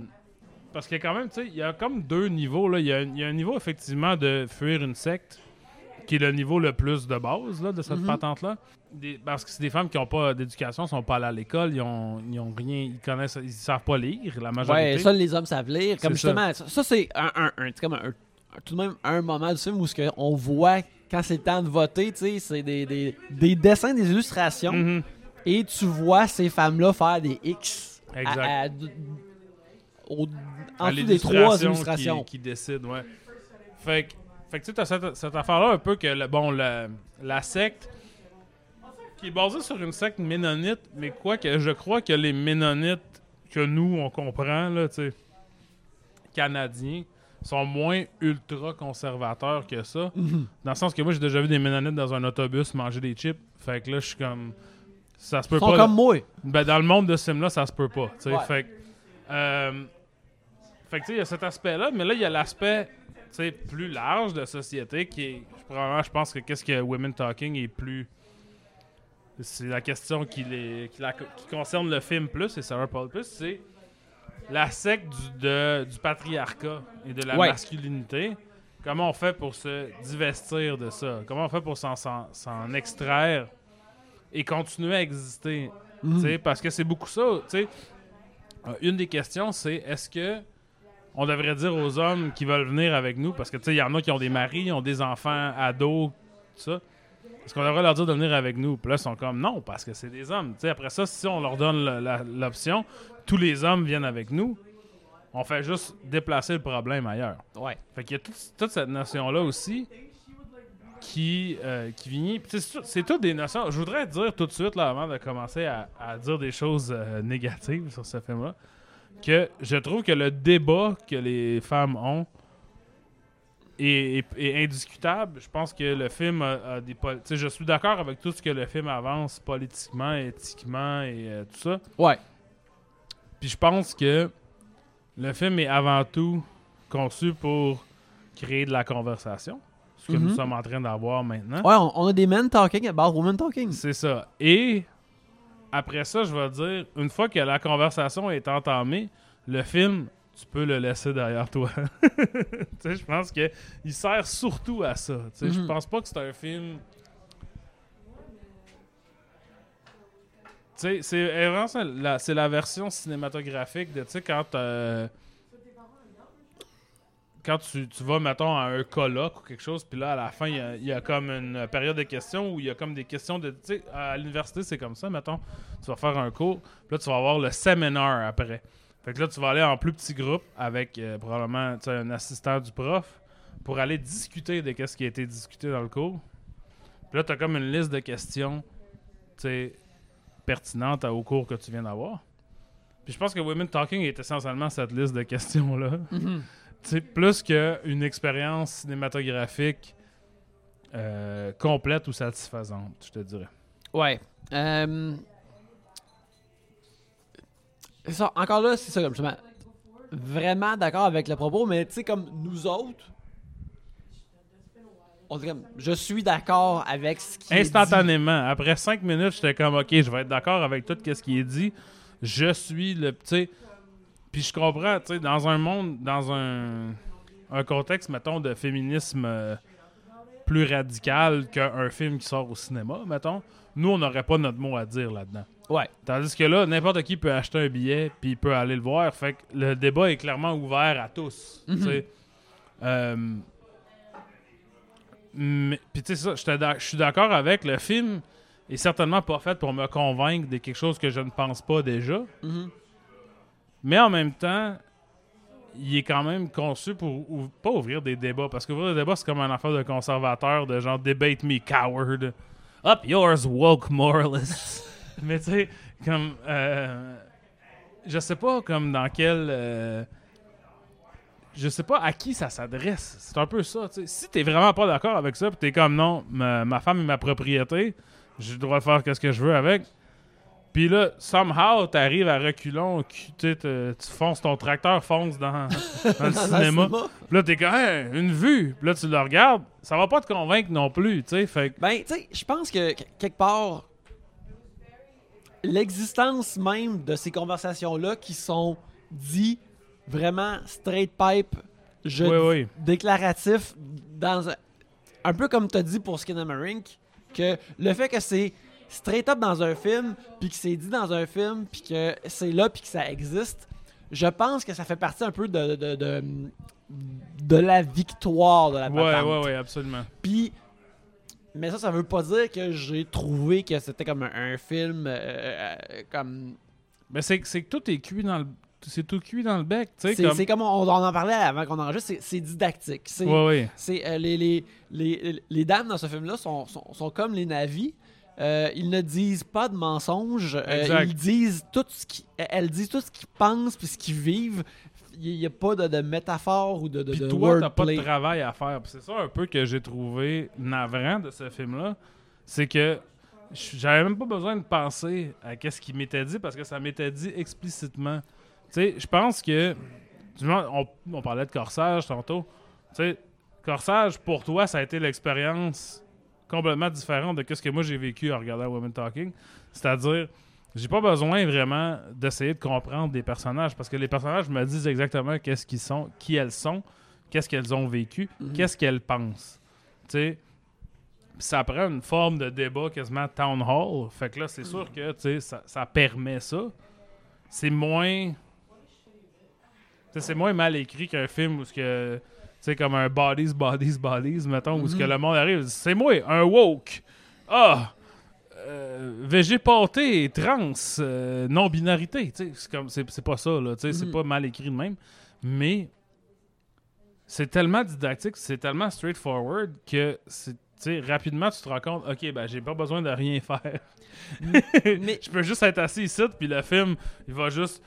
parce qu'il y a quand même, tu sais, il y a comme deux niveaux. Là. Il, y a, il y a un niveau, effectivement, de fuir une secte, qui est le niveau le plus de base là, de cette Mhm. patente-là. Des- parce que c'est des femmes qui n'ont pas d'éducation, sont pas allées à l'école, ils ont, ils ont rien, ils connaissent, ils savent pas lire, la majorité. Ouais, seuls les hommes savent lire. Comme ça. justement, ça, ça, c'est un, un, un- comme un- tout de même un moment du film où ce on voit quand c'est le temps de voter, c'est des, des, des dessins, des illustrations, Mhm. et tu vois ces femmes-là faire des X. à- Exact. à- d- au- À en dessous des trois qui- illustrations. Qui, décide, ouais. Fait que, fait que tu sais, t'as cette, cette affaire-là un peu que, le, bon, la secte, qui est basée sur une secte ménonite, mais quoi que je crois que les ménonites que nous, on comprend, là, tu sais, canadiens, sont moins ultra conservateurs que ça. Mhm. Dans le sens que moi, j'ai déjà vu des ménonites dans un autobus manger des chips. Fait que là, je suis comme. Ça se peut Ils sont pas. comme moi. Ben, dans le monde de ce film-là, ça se peut pas. tu sais. Ouais. Fait que, euh, fait que, tu sais, il y a cet aspect-là, mais là, il y a l'aspect plus large de société qui est. Probablement, je pense que qu'est-ce que Women Talking est plus. C'est la question qui, les, qui, la- qui concerne le film plus et Sarah Paul plus, c'est la secte du, de- du patriarcat et de la Ouais. masculinité. Comment on fait pour se divestir de ça? Comment on fait pour s'en- extraire et continuer à exister? Mhm. Parce que c'est beaucoup ça. Euh, Une des questions, c'est est-ce que on devrait dire aux hommes qui veulent venir avec nous, parce que il y en a qui ont des maris, ont des enfants, ados, tout ça. Est-ce qu'on devrait leur dire de venir avec nous? Puis là, ils sont comme non, parce que c'est des hommes. Tu sais, après ça, si on leur donne l'option, tous les hommes viennent avec nous, on fait juste déplacer le problème ailleurs. Ouais. Fait qu'il y a toute, toute cette notion-là aussi qui, euh, qui C'est tout- c'est toutes des notions. Je voudrais dire tout de suite, là, avant de commencer à, à dire des choses euh, négatives sur ce film-là, que je trouve que le débat que les femmes ont est, est- est indiscutable. Je pense que le film a, a des. Je suis d'accord avec tout ce que le film avance politiquement, éthiquement et euh, tout ça. Ouais. Puis je pense que le film est avant tout conçu pour créer de la conversation. Ce que Mhm. nous sommes en train d'avoir maintenant. Ouais, on, on a des men talking about women talking. C'est ça. Et après ça, je vais dire, une fois que la conversation est entamée, le film, tu peux le laisser derrière toi. je pense que il sert surtout à ça. Je Mhm. pense pas que c'est un film. Tu sais, c'est vraiment ça, la, c'est la version cinématographique de, quand euh, quand tu, tu vas, mettons, à un colloque ou quelque chose, puis là, à la fin, il y a- il y, a comme une période de questions où il y a comme des questions de. À l'université, c'est comme ça, mettons. Tu vas faire un cours, puis là, tu vas avoir le séminaire après. Fait que là, tu vas aller en plus petit groupe avec euh, probablement un assistant du prof pour aller discuter de ce qui a été discuté dans le cours. Puis là, tu as comme une liste de questions pertinentes au cours que tu viens d'avoir. Puis je pense que Women Talking est essentiellement cette liste de questions-là. Sais, plus qu'une expérience cinématographique euh, complète ou satisfaisante, je te dirais. Ouais. Euh, encore là, c'est ça, comme justement. Vraiment d'accord avec le propos, mais tu sais, comme nous autres, on comme, je suis d'accord avec ce qui est dit. Instantanément, après cinq minutes, j'étais comme, OK, je vais être d'accord avec tout ce qui est dit. Je suis le petit. Puis je comprends, tu sais, dans un monde, dans un, un contexte, mettons, de féminisme euh, plus radical qu'un film qui sort au cinéma, mettons, nous, on n'aurait pas notre mot à dire là-dedans. Ouais. Tandis que là, n'importe qui peut acheter un billet puis il peut aller le voir. Fait que le débat est clairement ouvert à tous. tu sais. Euh, mais- Puis tu sais je suis d'accord avec le film. est certainement pas faite pour me convaincre de quelque chose que je ne pense pas déjà. Mhm. Mais en même temps, il est quand même conçu pour ou- pas ouvrir des débats. Parce qu'ouvrir des débats, c'est comme un affaire de conservateur, de genre debate me, coward. Up yours, woke moralists. Mais tu sais, comme. euh, je sais pas, comme dans quel. euh, je sais pas à qui ça s'adresse. C'est un peu ça. tu sais. Si t'es vraiment pas d'accord avec ça, pis t'es comme non, ma, ma femme est ma propriété, j'ai le droit de faire ce que je veux avec. Puis là, somehow, t'arrives à reculons, tu sais, te- tu fonces, ton tracteur fonce dans, dans le Dans le cinéma. Puis là, t'es comme, Hey, une vue. Puis là, tu le regardes, ça va pas te convaincre non plus, tu sais. Fait Ben, tu sais, je pense que- quelque part, l'existence même de ces conversations-là qui sont dit vraiment straight pipe, je Oui, oui. déclaratif, dans un, un peu comme tu as dit pour Skinamarink, que le fait que c'est straight up dans un film, puis que c'est dit dans un film, puis que c'est là, puis que ça existe, je pense que ça fait partie un peu de, de, de, de la victoire de la patente. ouais, ouais, absolument. Puis, mais ça, ça veut pas dire que j'ai trouvé que c'était comme un, un film euh, euh, comme. Mais c'est que- c'est que tout est cuit dans le. C'est tout cuit dans le bec, tu sais. C'est Comme... on, on en parlait avant qu'on enregistre, c'est- didactique. C'est Ouais, ouais. c'est, euh, les, les, les, les dames dans ce film-là sont, sont, sont comme les navis. Euh, ils ne disent pas de mensonges. Euh, ils disent tout ce qui, elles disent tout ce qu'ils pensent puis ce qu'ils vivent. Il n'y a pas de, de métaphore ou de, de, Puis de toi, t'as pas de travail à faire. C'est ça un peu que j'ai trouvé navrant de ce film-là. C'est que j'avais même pas besoin de penser à qu'est-ce qui m'était dit parce que ça m'était dit explicitement. Tu sais, je pense que. du moins, On, on parlait de corsage tantôt. Tu sais, corsage, pour toi, ça a été l'expérience complètement différente de ce que moi j'ai vécu en regardant Women Talking. C'est-à-dire, j'ai pas besoin vraiment d'essayer de comprendre des personnages parce que les personnages me disent exactement qu'est-ce qu'ils sont, qui elles sont, qu'est-ce qu'elles ont vécu, Mhm. qu'est-ce qu'elles pensent. Tu sais, ça prend une forme de débat quasiment town hall. Fait que là, c'est sûr que tu sais, ça, ça permet ça. C'est moins. C'est moins mal écrit qu'un film où ce que. Sais, comme un bodies, bodies, bodies, mettons, où ce que Mhm. le monde arrive. C'est moi, un woke. Ah! Euh, végé pâté, trans, euh, non-binarité. C'est comme c'est c'est pas ça, là. sais, C'est Mhm. pas mal écrit de même. Mais c'est tellement didactique, c'est tellement straightforward que c'est. rapidement, tu te rends compte, ok, ben j'ai pas besoin de rien faire. Mais- je peux juste être assis ici, puis le film, il va juste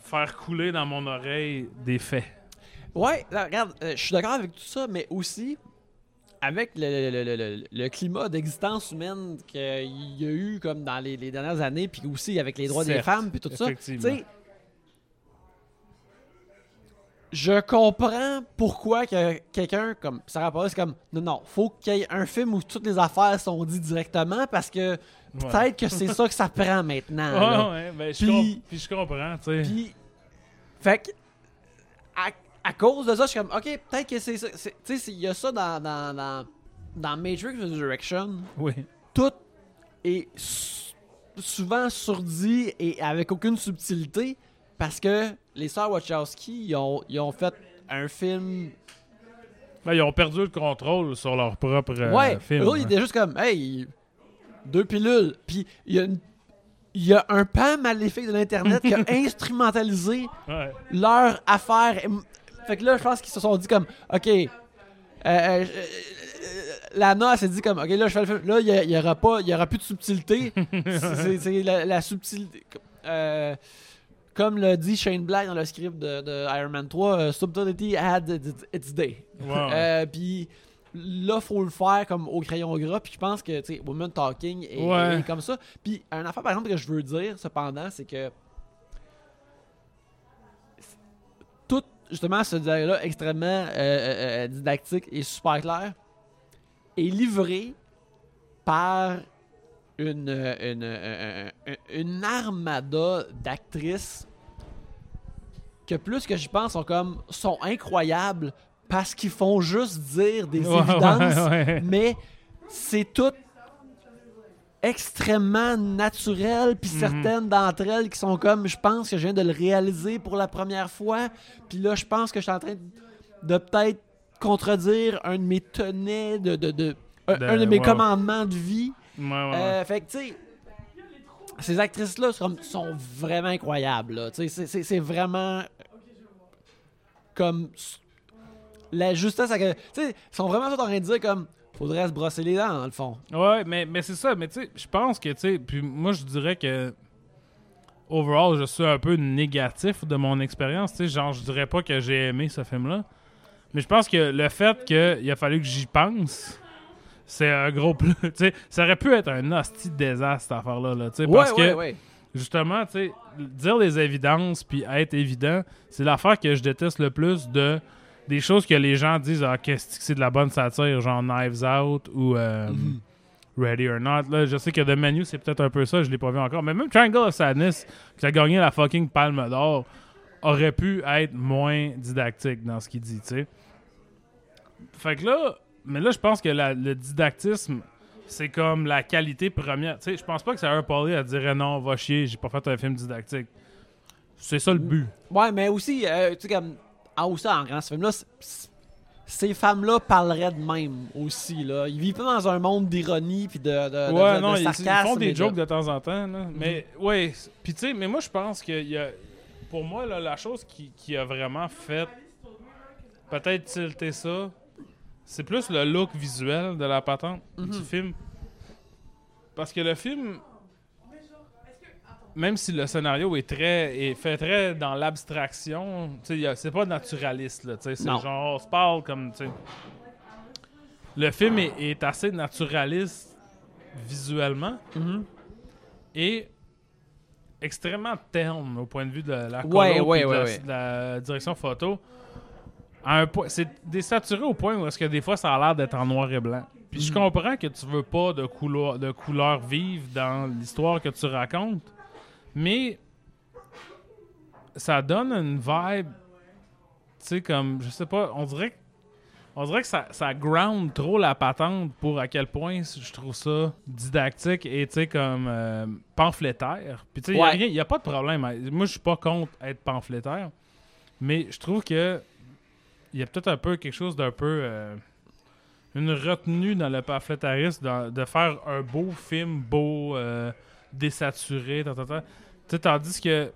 faire couler dans mon oreille des faits. Ouais, là, regarde, euh, je suis d'accord avec tout ça, mais aussi avec le, le- le- le- le climat d'existence humaine qu'il y a eu comme dans les, les dernières années, puis aussi avec les droits des femmes, puis tout ça. Tu effectivement. sais, je comprends pourquoi que quelqu'un comme Sarah Paul, c'est comme non, non, faut qu'il y ait un film où toutes les affaires sont dites directement parce que peut-être que c'est ça que ça prend maintenant. Ouais, ouais, ben, je Puis- je comprends, tu sais. Puis, fait que, à, à cause de ça, je suis comme, ok, peut-être que c'est ça. Tu sais, il y a ça dans, dans, dans, dans Matrix Resurrection. Oui. Tout est souvent sourdi et avec aucune subtilité parce que les sœurs Wachowski, ils ont, ils ont fait un film. Ben, ils ont perdu le contrôle sur leur propre euh, ouais, film. eux, ils hein. étaient juste comme, hey, deux pilules. Puis, il y a une- Il y a un pan maléfique de l'Internet qui a instrumentalisé Ouais. leur affaire. Fait que là, je pense qu'ils se sont dit comme, OK, euh, euh, euh, Lana s'est dit comme, OK, là, je fais le film. Là, il y a- il y aura pas, il y aura plus de subtilité. C'est- la, la subtilité. euh, comme le dit Shane Black dans le script de, de Iron Man 3, euh, Subtlety had its, day. Puis là, faut le faire comme au crayon gras. Puis je pense que, tu sais, Woman Talking est, Ouais. est comme ça. Puis un affaire, par exemple, que je veux dire, cependant, c'est que justement, ce dialogue-là, extrêmement euh, euh, euh, didactique et super clair, est livré par une, une, une armada d'actrices que plus que j'y pense sont comme sont incroyables parce qu'ils font juste dire des Ouais, évidences ouais, ouais. mais c'est tout extrêmement naturel puis Mhm. certaines d'entre elles qui sont comme je pense que je viens de le réaliser pour la première fois puis là je pense que je suis en train de, de peut-être contredire un de mes tenets de, de, de- un, De- un de mes commandements de vie Ouais, ouais, ouais. Euh, fait que, tu sais, ces actrices-là sont, sont vraiment incroyables. c'est- vraiment comme la justesse. Tu sais, ils sont vraiment en train de dire comme faudrait se brosser les dents, dans le fond. Ouais, mais, mais c'est ça. Mais tu sais, je pense que, tu sais, puis moi, je dirais que, overall, je suis un peu négatif de mon expérience. Tu sais, genre, je dirais pas que j'ai aimé ce film-là. Mais je pense que le fait qu'il a fallu que j'y pense, c'est un gros plus. Tu sais, ça aurait pu être un hostie désastre, cette affaire-là. Là, tu sais, parce que, ouais. justement, tu sais, dire les évidences puis être évident, c'est l'affaire que je déteste le plus de des choses que les gens disent ah qu'est-ce que c'est de la bonne satire genre Knives Out ou euh, Mhm. Ready or Not là je sais que The Menu c'est peut-être un peu ça je l'ai pas vu encore mais même Triangle of Sadness qui a gagné la fucking Palme d'Or aurait pu être moins didactique dans ce qu'il dit tu sais fait que là mais là je pense que la- le didactisme c'est comme la qualité première. Tu sais, je pense pas que Sarah Pauli elle dirait non, va chier, j'ai pas fait un film didactique. C'est ça le but. Ouais, mais aussi, euh, tu sais, comme. Ah, aussi, en grand, ce film-là, ces femmes-là parleraient de même aussi, là. Ils vivent pas dans un monde d'ironie puis de, de, ouais, de- non, de ils, font des de- jokes de temps en temps. Là. Mais ouais, c- puis tu sais, mais moi je pense que y a, pour moi là, la chose qui, qui a vraiment fait peut-être tilter ça, c'est plus le look visuel de la patente du Mhm. film. Parce que le film, même si le scénario est très est fait très dans l'abstraction, c'est pas naturaliste là, c'est genre on se parle comme tu sais. Le film est, est assez naturaliste visuellement Mhm. et extrêmement terne au point de vue de la Ouais, ouais, de, la, ouais. de la direction photo. C'est désaturé au point où est-ce que des fois ça a l'air d'être en noir et blanc. Puis je Mhm. comprends que tu veux pas de couleur de couleurs vives dans l'histoire que tu racontes, mais ça donne une vibe, tu sais comme je sais pas, on dirait que on dirait que ça, ça ground trop la patente pour à quel point je trouve ça didactique et tu sais comme euh, pamphlétaire. Puis tu sais, il n'y a, pas de problème. Moi, je suis pas contre être pamphlétaire, mais je trouve que il y a peut-être un peu quelque chose d'un peu euh, une retenue dans le pamphlétarisme de faire un beau film beau, euh, désaturé, ta, ta, ta. Tu sais, tandis que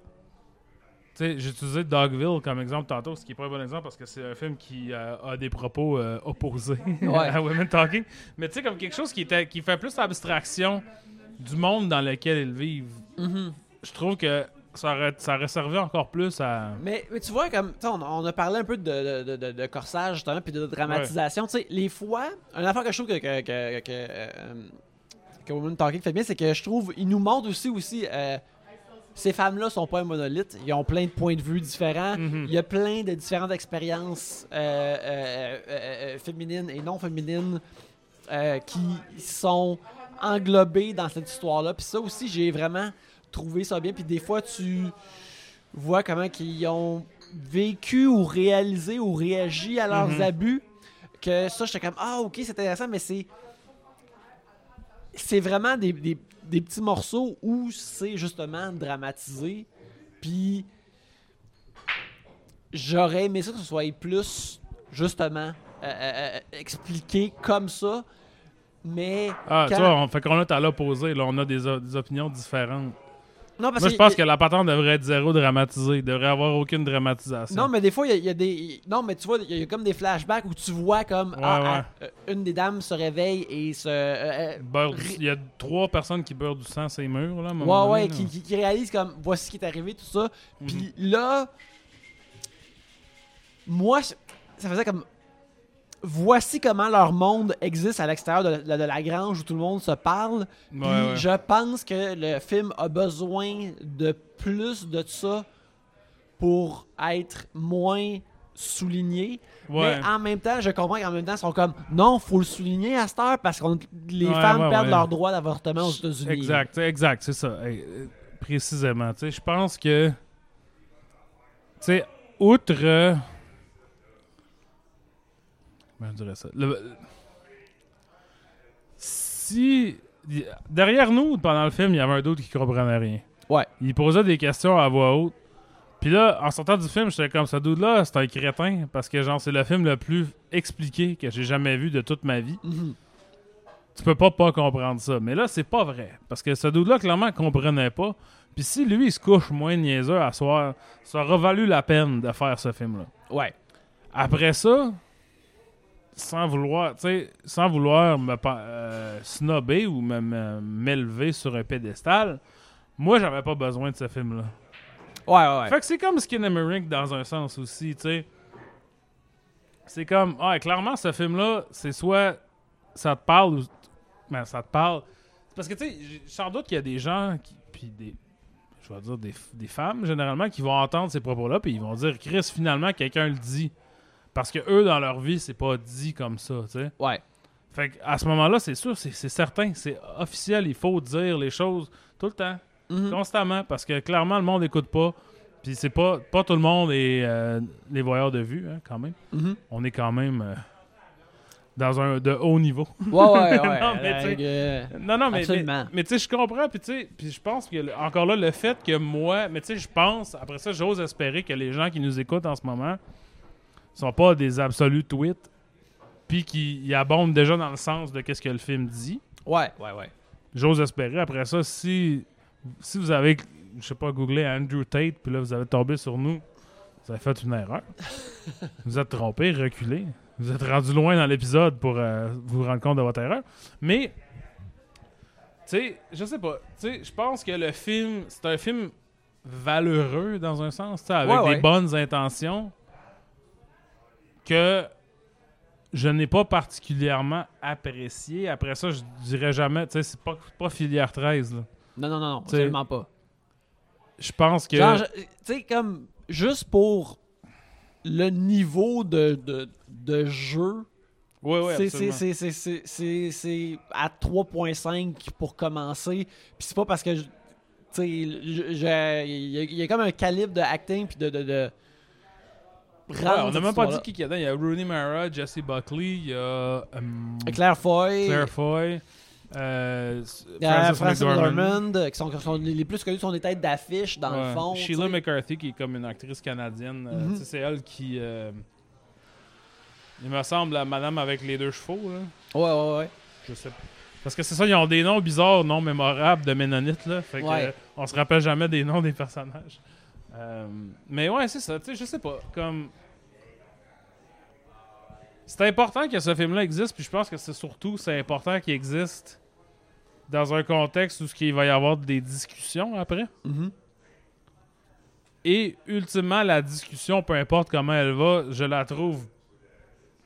j'ai utilisé Dogville comme exemple tantôt, ce qui est pas un bon exemple parce que c'est un film qui euh, a des propos euh, opposés Ouais. à Women Talking. Mais tu sais, comme quelque chose qui, était, qui fait plus abstraction du monde dans lequel ils vivent. Mhm. Je trouve que ça aurait, ça aurait servi encore plus à. Mais, mais tu vois, comme, on, on a parlé un peu de, de, de, de corsage, puis de dramatisation. Tu sais, les fois, une affaire que je trouve que, que, que, que, euh, que Women Talking fait bien, c'est que je trouve, il nous montre aussi, aussi euh, ces femmes-là sont pas un monolithe. Ils ont plein de points de vue différents. Mhm. Il y a plein de différentes expériences euh, euh, féminines et non féminines qui sont englobées dans cette histoire-là. Puis ça aussi, j'ai vraiment trouvé ça bien. Puis des fois, tu vois comment qu'ils ont vécu ou réalisé ou réagi à leurs Mhm. abus. Que ça, j'étais comme ah ok, c'est intéressant, mais c'est c'est vraiment des, des- des petits morceaux où c'est justement dramatisé. Puis j'aurais aimé ça que ce soit plus justement euh, euh, euh, expliqué comme ça. Mais Ah, quand- tu vois, on fait qu'on est à l'opposé. Là, on a des, des opinions différentes. Non, parce Moi, je pense que la patente devrait être zéro dramatisée. Il devrait avoir aucune dramatisation. Non, mais des fois, il y a- il y, a des. Non, mais tu vois, il y, a comme des flashbacks où tu vois comme. Ouais, ah, ouais. ah, euh, une des dames se réveille et se. euh, euh, Beurre du- Ri- Il y a trois personnes qui beurrent du sang ces murs. Là, à un ouais, ouais, donné, qui, là. qui, qui réalise comme. Voici ce qui est arrivé, tout ça. Mhm. Puis là. Moi, ça faisait comme. Voici comment leur monde existe à l'extérieur de, la- de la grange où tout le monde se parle. Puis Ouais, ouais. je pense que le film a besoin de plus de ça pour être moins souligné. Ouais. Mais en même temps, je comprends qu'en même temps, ils sont comme non, faut le souligner à cette heure parce que les femmes perdent leur droit d'avortement aux États-Unis. Exact, exact, c'est ça. Euh, précisément. Je pense que. Tu sais, outre. Comment je dirais ça? Le- Si. Derrière nous, pendant le film, il y avait un d'autre qui comprenait rien. Ouais. Il posait des questions à voix haute. Puis là, en sortant du film, j'étais comme, ce dude-là, c'est un crétin. Parce que, genre, c'est le film le plus expliqué que j'ai jamais vu de toute ma vie. Mhm. tu peux pas pas comprendre ça. Mais là, c'est pas vrai. Parce que ce dude-là, clairement, comprenait pas. Puis si lui, il se couche moins niaiseux à soir, ça aura valu la peine de faire ce film-là. Ouais. Après ça, sans vouloir, sans vouloir me euh, snobber ou m'élever sur un pédestal, moi, j'avais pas besoin de ce film-là. Ouais, ouais, ouais. Fait que c'est comme Skinamarink dans un sens aussi, tu sais. C'est comme, ouais, clairement, ce film-là, c'est soit ça te parle ou. Ben, ça te parle. Parce que, tu sais, sans doute qu'il y a des gens, qui, puis des. Je vais dire des, des femmes, généralement, qui vont entendre ces propos-là, puis ils vont dire, Chris, finalement, quelqu'un le dit. Parce que eux, dans leur vie, c'est pas dit comme ça, tu sais. Ouais. Fait que à ce moment-là, c'est sûr, c'est certain, c'est officiel, il faut dire les choses tout le temps Mhm. constamment parce que clairement le monde n'écoute pas puis c'est pas pas tout le monde est euh, les voyeurs de vue hein, quand même Mhm. on est quand même euh, dans un de haut niveau Ouais, ouais, ouais. Non, mais tu sais- Euh, non non mais Absolument. mais, mais tu sais je comprends puis tu sais puis je pense que encore là le fait que moi mais tu sais je pense après ça j'ose espérer que les gens qui nous écoutent en ce moment sont pas des absolus tweets puis qui y abondent déjà dans le sens de qu'est-ce que le film dit ouais, ouais, ouais. J'ose espérer. Après ça, si, si vous avez, je sais pas, googlé Andrew Tate, puis là, vous avez tombé sur nous, vous avez fait une erreur. vous êtes trompé, reculé. Vous êtes rendu loin dans l'épisode pour euh, vous rendre compte de votre erreur. Mais, tu sais, je sais pas. Tu sais, je pense que le film, c'est un film valeureux dans un sens, tu sais, avec Ouais, des ouais. bonnes intentions que je n'ai pas particulièrement apprécié. Après ça, je dirais jamais, tu sais, c'est pas, pas filière 13. là. Non, non, non, non, T'sais, absolument pas. Je pense que. Genre, tu sais, comme, juste pour le niveau de, de, de jeu, ouais, ouais, c'est- à 3.5 pour commencer. Puis c'est pas parce que, tu sais, il y, y a comme un calibre de acting puis de... de, de Ouais, on n'a même pas dit qui qu'il y a dedans. Il y a Rooney Mara, Jesse Buckley, il y a euh, Claire Foy, Claire Foy, euh, Frances McDormand, euh, qui sont, les plus connus sont des têtes d'affiche dans ouais, le fond. Sheila. McCarthy, qui est comme une actrice canadienne. euh, Mhm. sais, C'est elle qui. euh, il me semble la madame avec les deux chevaux. Là. Ouais, ouais, ouais. Je sais pas. Parce que c'est ça, ils ont des noms bizarres, non mémorables de Ménonites. Là. Fait que, Ouais. on se rappelle jamais des noms des personnages. Euh, mais ouais, c'est ça. Tu sais, je sais pas. Comme. C'est important que ce film-là existe, puis je pense que c'est surtout c'est important qu'il existe dans un contexte où il va y avoir des discussions après. Mhm. Et ultimement, la discussion, peu importe comment elle va, je la trouve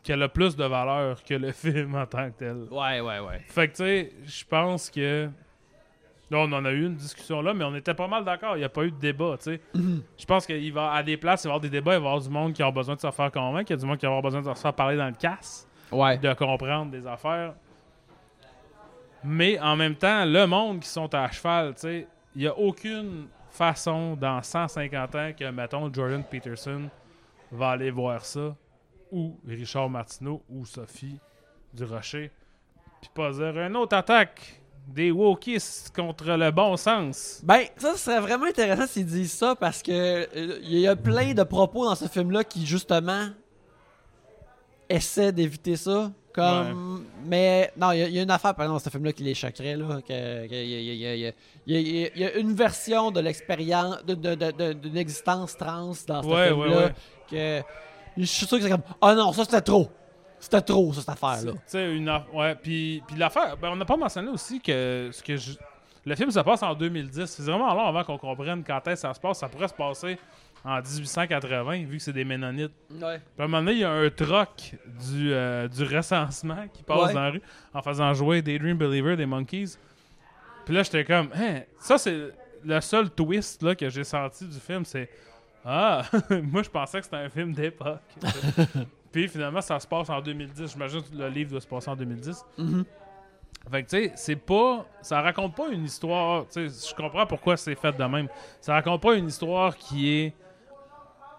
qu'elle a plus de valeur que le film en tant que tel. Ouais, ouais, ouais. Fait que, tu sais, je pense que. Là, on en a eu une discussion là, mais on était pas mal d'accord. Il n'y a pas eu de débat, tu sais. Mhm. Je pense qu'il va à des places, il va y avoir des débats, il va y avoir du monde qui a besoin de se faire convaincre, il y a du monde qui va avoir besoin de se faire parler dans le casse, Ouais. de comprendre des affaires. Mais en même temps, le monde qui sont à cheval, tu sais, il n'y a aucune façon dans 150 ans que, mettons, Jordan Peterson va aller voir ça, ou Richard Martineau, ou Sophie Durocher, puis pas dire une autre attaque des wokistes contre le bon sens. Ben, ça serait vraiment intéressant s'ils disent ça parce que euh, il y a plein de propos dans ce film-là qui, justement, essaient d'éviter ça. Comme... Mais non, il y, a- il y a une affaire, par exemple, dans ce film-là qui les choquerait. Il y, a- y y une version de l'expérience, de, de, de- de- d'une existence trans dans ce Ouais, film-là. ouais. Que je suis sûr que c'est comme Ah non, ça c'était trop. C'était trop, ça, cette affaire-là. Tu sais, une aff- Ouais, puis, puis l'affaire, ben, on n'a pas mentionné aussi que, ce que je- le film se passe en 2010. C'est vraiment long avant qu'on comprenne quand est-ce que ça se passe. Ça pourrait se passer en 1880, vu que c'est des Ménonites. Ouais. Puis à un moment donné, il y a un troc du, euh, du recensement qui passe Ouais. dans la rue en faisant jouer Daydream Believer des Monkeys. Puis là, j'étais comme, Hein, ça, c'est le seul twist là, que j'ai senti du film. C'est, ah, moi, je pensais que c'était un film d'époque. Puis finalement, ça se passe en 2010. J'imagine que le livre doit se passer en 2010. Mhm. Fait que, tu sais, c'est pas. Ça raconte pas une histoire. Tu sais, je comprends pourquoi c'est fait de même. Ça raconte pas une histoire qui est.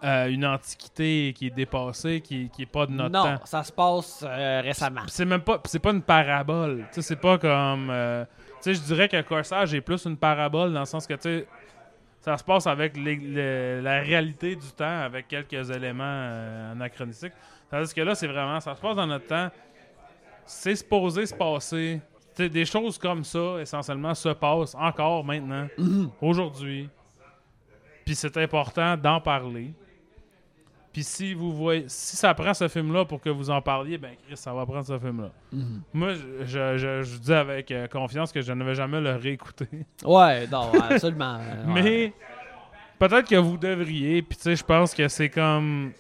euh, une antiquité qui est dépassée, qui, qui est pas de notre non, temps. ça se passe euh, récemment. C'est même pas. c'est pas une parabole. Tu sais, c'est pas comme. euh, tu sais, je dirais que Corsage est plus une parabole dans le sens que, tu sais, ça se passe avec les- les- la réalité du temps, avec quelques éléments euh, anachronistiques. Tandis que là, c'est vraiment. Ça se passe dans notre temps. C'est supposé se passer t'sais, des choses comme ça, essentiellement, se passent encore maintenant, Mhm. aujourd'hui. Puis c'est important d'en parler. Puis si vous voyez, si ça prend ce film-là pour que vous en parliez, ben Chris, ça va prendre ce film-là. Mhm. Moi, je, je, je- dis avec euh, confiance que je ne vais jamais le réécouter. Ouais, non, absolument. ouais. Mais peut-être que vous devriez. Puis tu sais, je pense que c'est comme.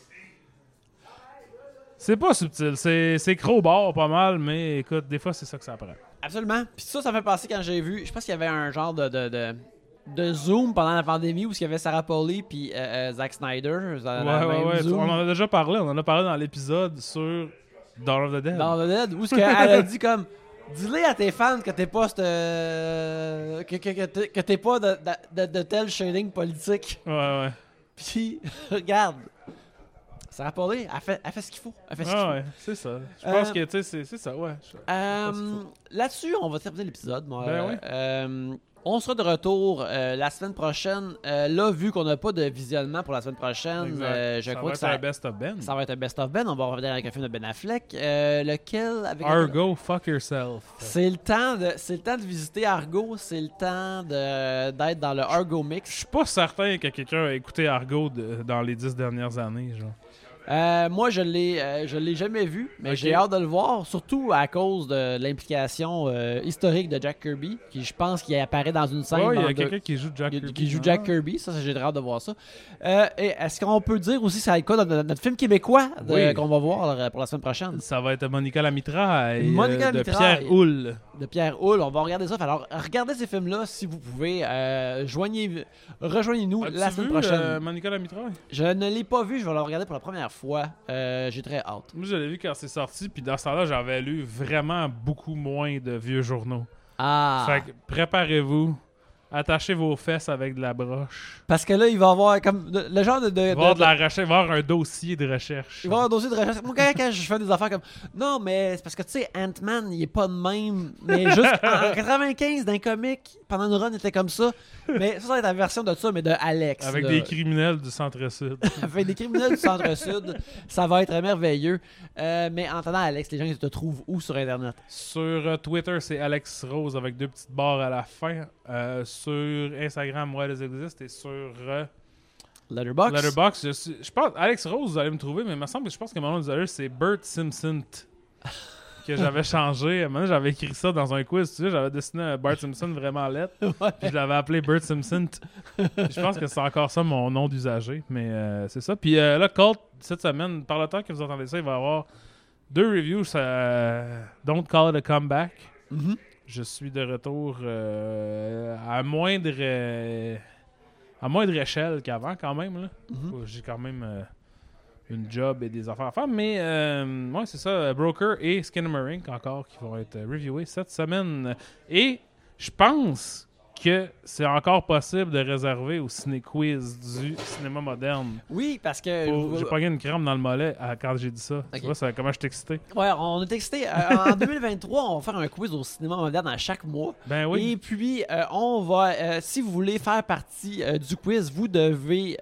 C'est pas subtil. C'est crowbar pas mal, mais écoute, des fois, c'est ça que ça prend. Absolument. Puis ça, ça fait penser quand j'ai vu. Je pense qu'il y avait un genre de, de, de, de Zoom pendant la pandémie où il y avait Sarah Pauli puis euh, euh, Zack Snyder. dans Ouais, ouais, ouais. Zoom. On en a déjà parlé. On en a parlé dans l'épisode sur Dawn of the Dead. Dans The Dead, où ce qu'elle a dit comme dis-le à tes fans que t'es pas euh, que, que, que t'es- que t'es pas de, de, de, de tel shading politique. Ouais, ouais. Puis regarde, Sarah Pauli, elle fait, elle fait ce qu'il faut. Elle fait ce qu'il Ah faut. ouais, c'est ça. Je pense Euh, que, tu sais, c'est- ça, ouais. Je- Euh, qu'il. Là-dessus, on va terminer l'épisode. moi. Ben oui. Euh, on sera de retour euh, la semaine prochaine. Euh, là, vu qu'on n'a pas de visionnement pour la semaine prochaine, euh, je ça crois va que être ça, un best of Ben. ça va être un best-of Ben. On va revenir avec un film de Ben Affleck. Euh, lequel avec Argo, fuck yourself. C'est le temps de, c'est le temps de visiter Argo. C'est le temps d'être dans le Argo Je mix. suis pas certain que quelqu'un a écouté Argo de- dans les dix dernières années, genre. Euh, moi, je l'ai, euh, je l'ai jamais vu, mais j'ai hâte de le voir, surtout à cause de l'implication euh, historique de Jack Kirby, qui je pense qu'il apparaît dans une scène Ouais, il y a de- quelqu'un qui joue Jack Kirby. qui joue Ah. Jack Kirby. Ça, j'ai hâte de voir ça. Euh, et est-ce qu'on peut dire aussi ça va être quoi dans notre film québécois de- Oui. qu'on va voir pour la semaine prochaine? Ça va être Monica Monica euh, de. Pierre Houle. de Pierre Houle. On va regarder ça. Alors, regardez ces films-là si vous pouvez. Joignez, rejoignez-nous la semaine vu, prochaine. Monica Lamitraille? Je ne l'ai pas vu, je vais le regarder pour la première fois. Euh, j'ai très hâte. Moi, je l'ai vu quand c'est sorti, puis dans ce temps-là, j'avais lu vraiment beaucoup moins de vieux journaux. Ah! Fait que préparez-vous, attachez vos fesses avec de la broche. Parce que là, il va y avoir comme le, le genre de. de- Il va y avoir de- de la recherche, il va y avoir un dossier de recherche. il va y avoir un dossier de recherche. Moi, quand, quand je fais des affaires comme. Non, mais c'est parce que tu sais, Ant-Man, il est pas de même. Mais juste en 95, d'un comic, pendant une run, il était comme ça. Mais ça, ça va être la version de ça, mais de Alex. Avec là. des criminels du centre-sud. Avec des criminels du centre-sud. Ça va être merveilleux. Euh, mais en attendant, Alex, les gens ils te trouvent où sur Internet? Sur euh, Twitter, c'est Alex Rose avec deux petites barres à la fin. Euh, sur Instagram, moi, les existent. Et sur euh, Letterboxd. Letterboxd, je, suis- je pense, Alex Rose, vous allez me trouver, mais il me semble que je pense que mon nom d'usager, c'est Bert Simpson. que j'avais changé. Maintenant, j'avais écrit ça dans un quiz. Tu sais, j'avais dessiné un Bart Simpson vraiment lettre. Ouais. Puis je l'avais appelé Bert Simpson. Je pense que c'est encore ça mon nom d'usager. Mais euh, c'est ça. Puis euh, là, Colt, cette semaine, par le temps que vous entendez ça, il va y avoir deux reviews. Ça, Don't Call it a Comeback. Mhm. Je suis de retour euh, à moindre euh, à moindre échelle qu'avant quand même. Là. Mhm. J'ai quand même euh, une job et des affaires à faire. Mais ouais, c'est ça. Broker et Skinamarink encore qui vont être reviewés cette semaine. Et je pense que c'est encore possible de réserver au ciné-quiz du cinéma moderne. Oui, parce que. Pour- J'ai pogné une crampe dans le mollet à- quand j'ai dit ça. Tu vois ça, comment je suis excité? Ouais, on est excité. Euh, en 2023, on va faire un quiz au cinéma moderne à chaque mois. Ben oui. Et puis, euh, on va, euh, si vous voulez faire partie du quiz, vous devez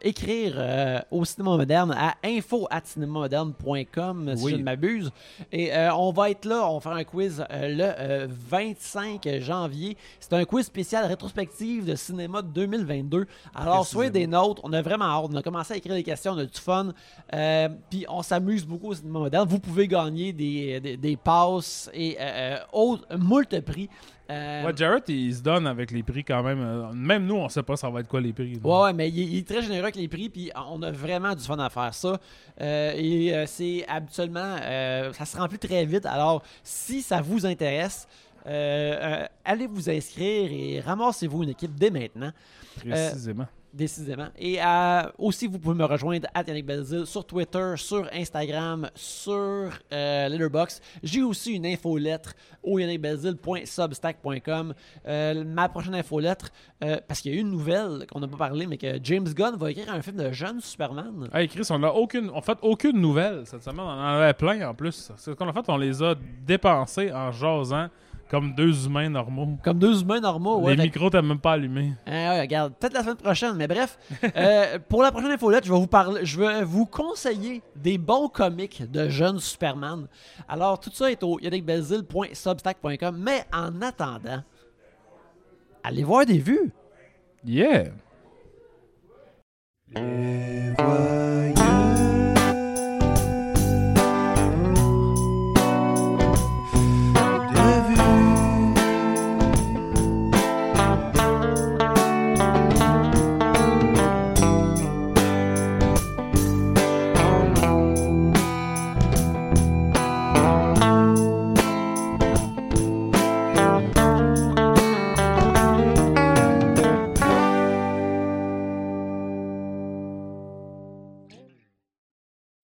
écrire au cinéma moderne à info@cinémamoderne.com si Oui. je ne m'abuse. Et on va être là, on va faire un quiz le euh, 25 janvier. C'est un quiz spécial rétrospective de cinéma de 2022. Alors, soyez des nôtres. On a vraiment hâte. On a commencé à écrire des questions, on a du fun. Euh, puis on s'amuse beaucoup au cinéma moderne. Vous pouvez gagner des, des, des passes et euh, euh, autres, moult prix. Euh, Ouais, Jarrett, il se donne avec les prix quand même. Même nous, on sait pas ça va être quoi les prix. Ouais, ouais, mais il, est- il est très généreux avec les prix, puis on a vraiment du fun à faire ça. Euh, et euh, c'est habituellement, euh, ça se remplit très vite. Alors, si ça vous intéresse, euh, euh, allez vous inscrire et ramassez-vous une équipe dès maintenant, Précisément. décidément. Et euh, aussi, vous pouvez me rejoindre à Yannick Belzil sur Twitter, sur Instagram, sur euh, Letterboxd. J'ai aussi une infolettre au yannickbelzil.substack.com. Euh, ma prochaine infolettre, euh, parce qu'il y a eu une nouvelle qu'on n'a pas parlé, mais que James Gunn va écrire un film de jeune Superman. Hey Chris, on a aucune, on fait aucune nouvelle cette semaine. On en avait plein en plus. Ce qu'on a fait, on les a dépensés en jasant Comme deux humains normaux. Comme deux humains normaux. Ouais, Les Fait- micros, t'as même pas allumé. Ah ouais, regarde, peut-être la semaine prochaine, mais bref. euh, pour la prochaine infolette, je vais vous parler, je vais vous conseiller des bons comics de jeunes Superman. Alors, tout ça est au yannickbelzile.substack.com. Mais en attendant, allez voir des vues. Yeah! Les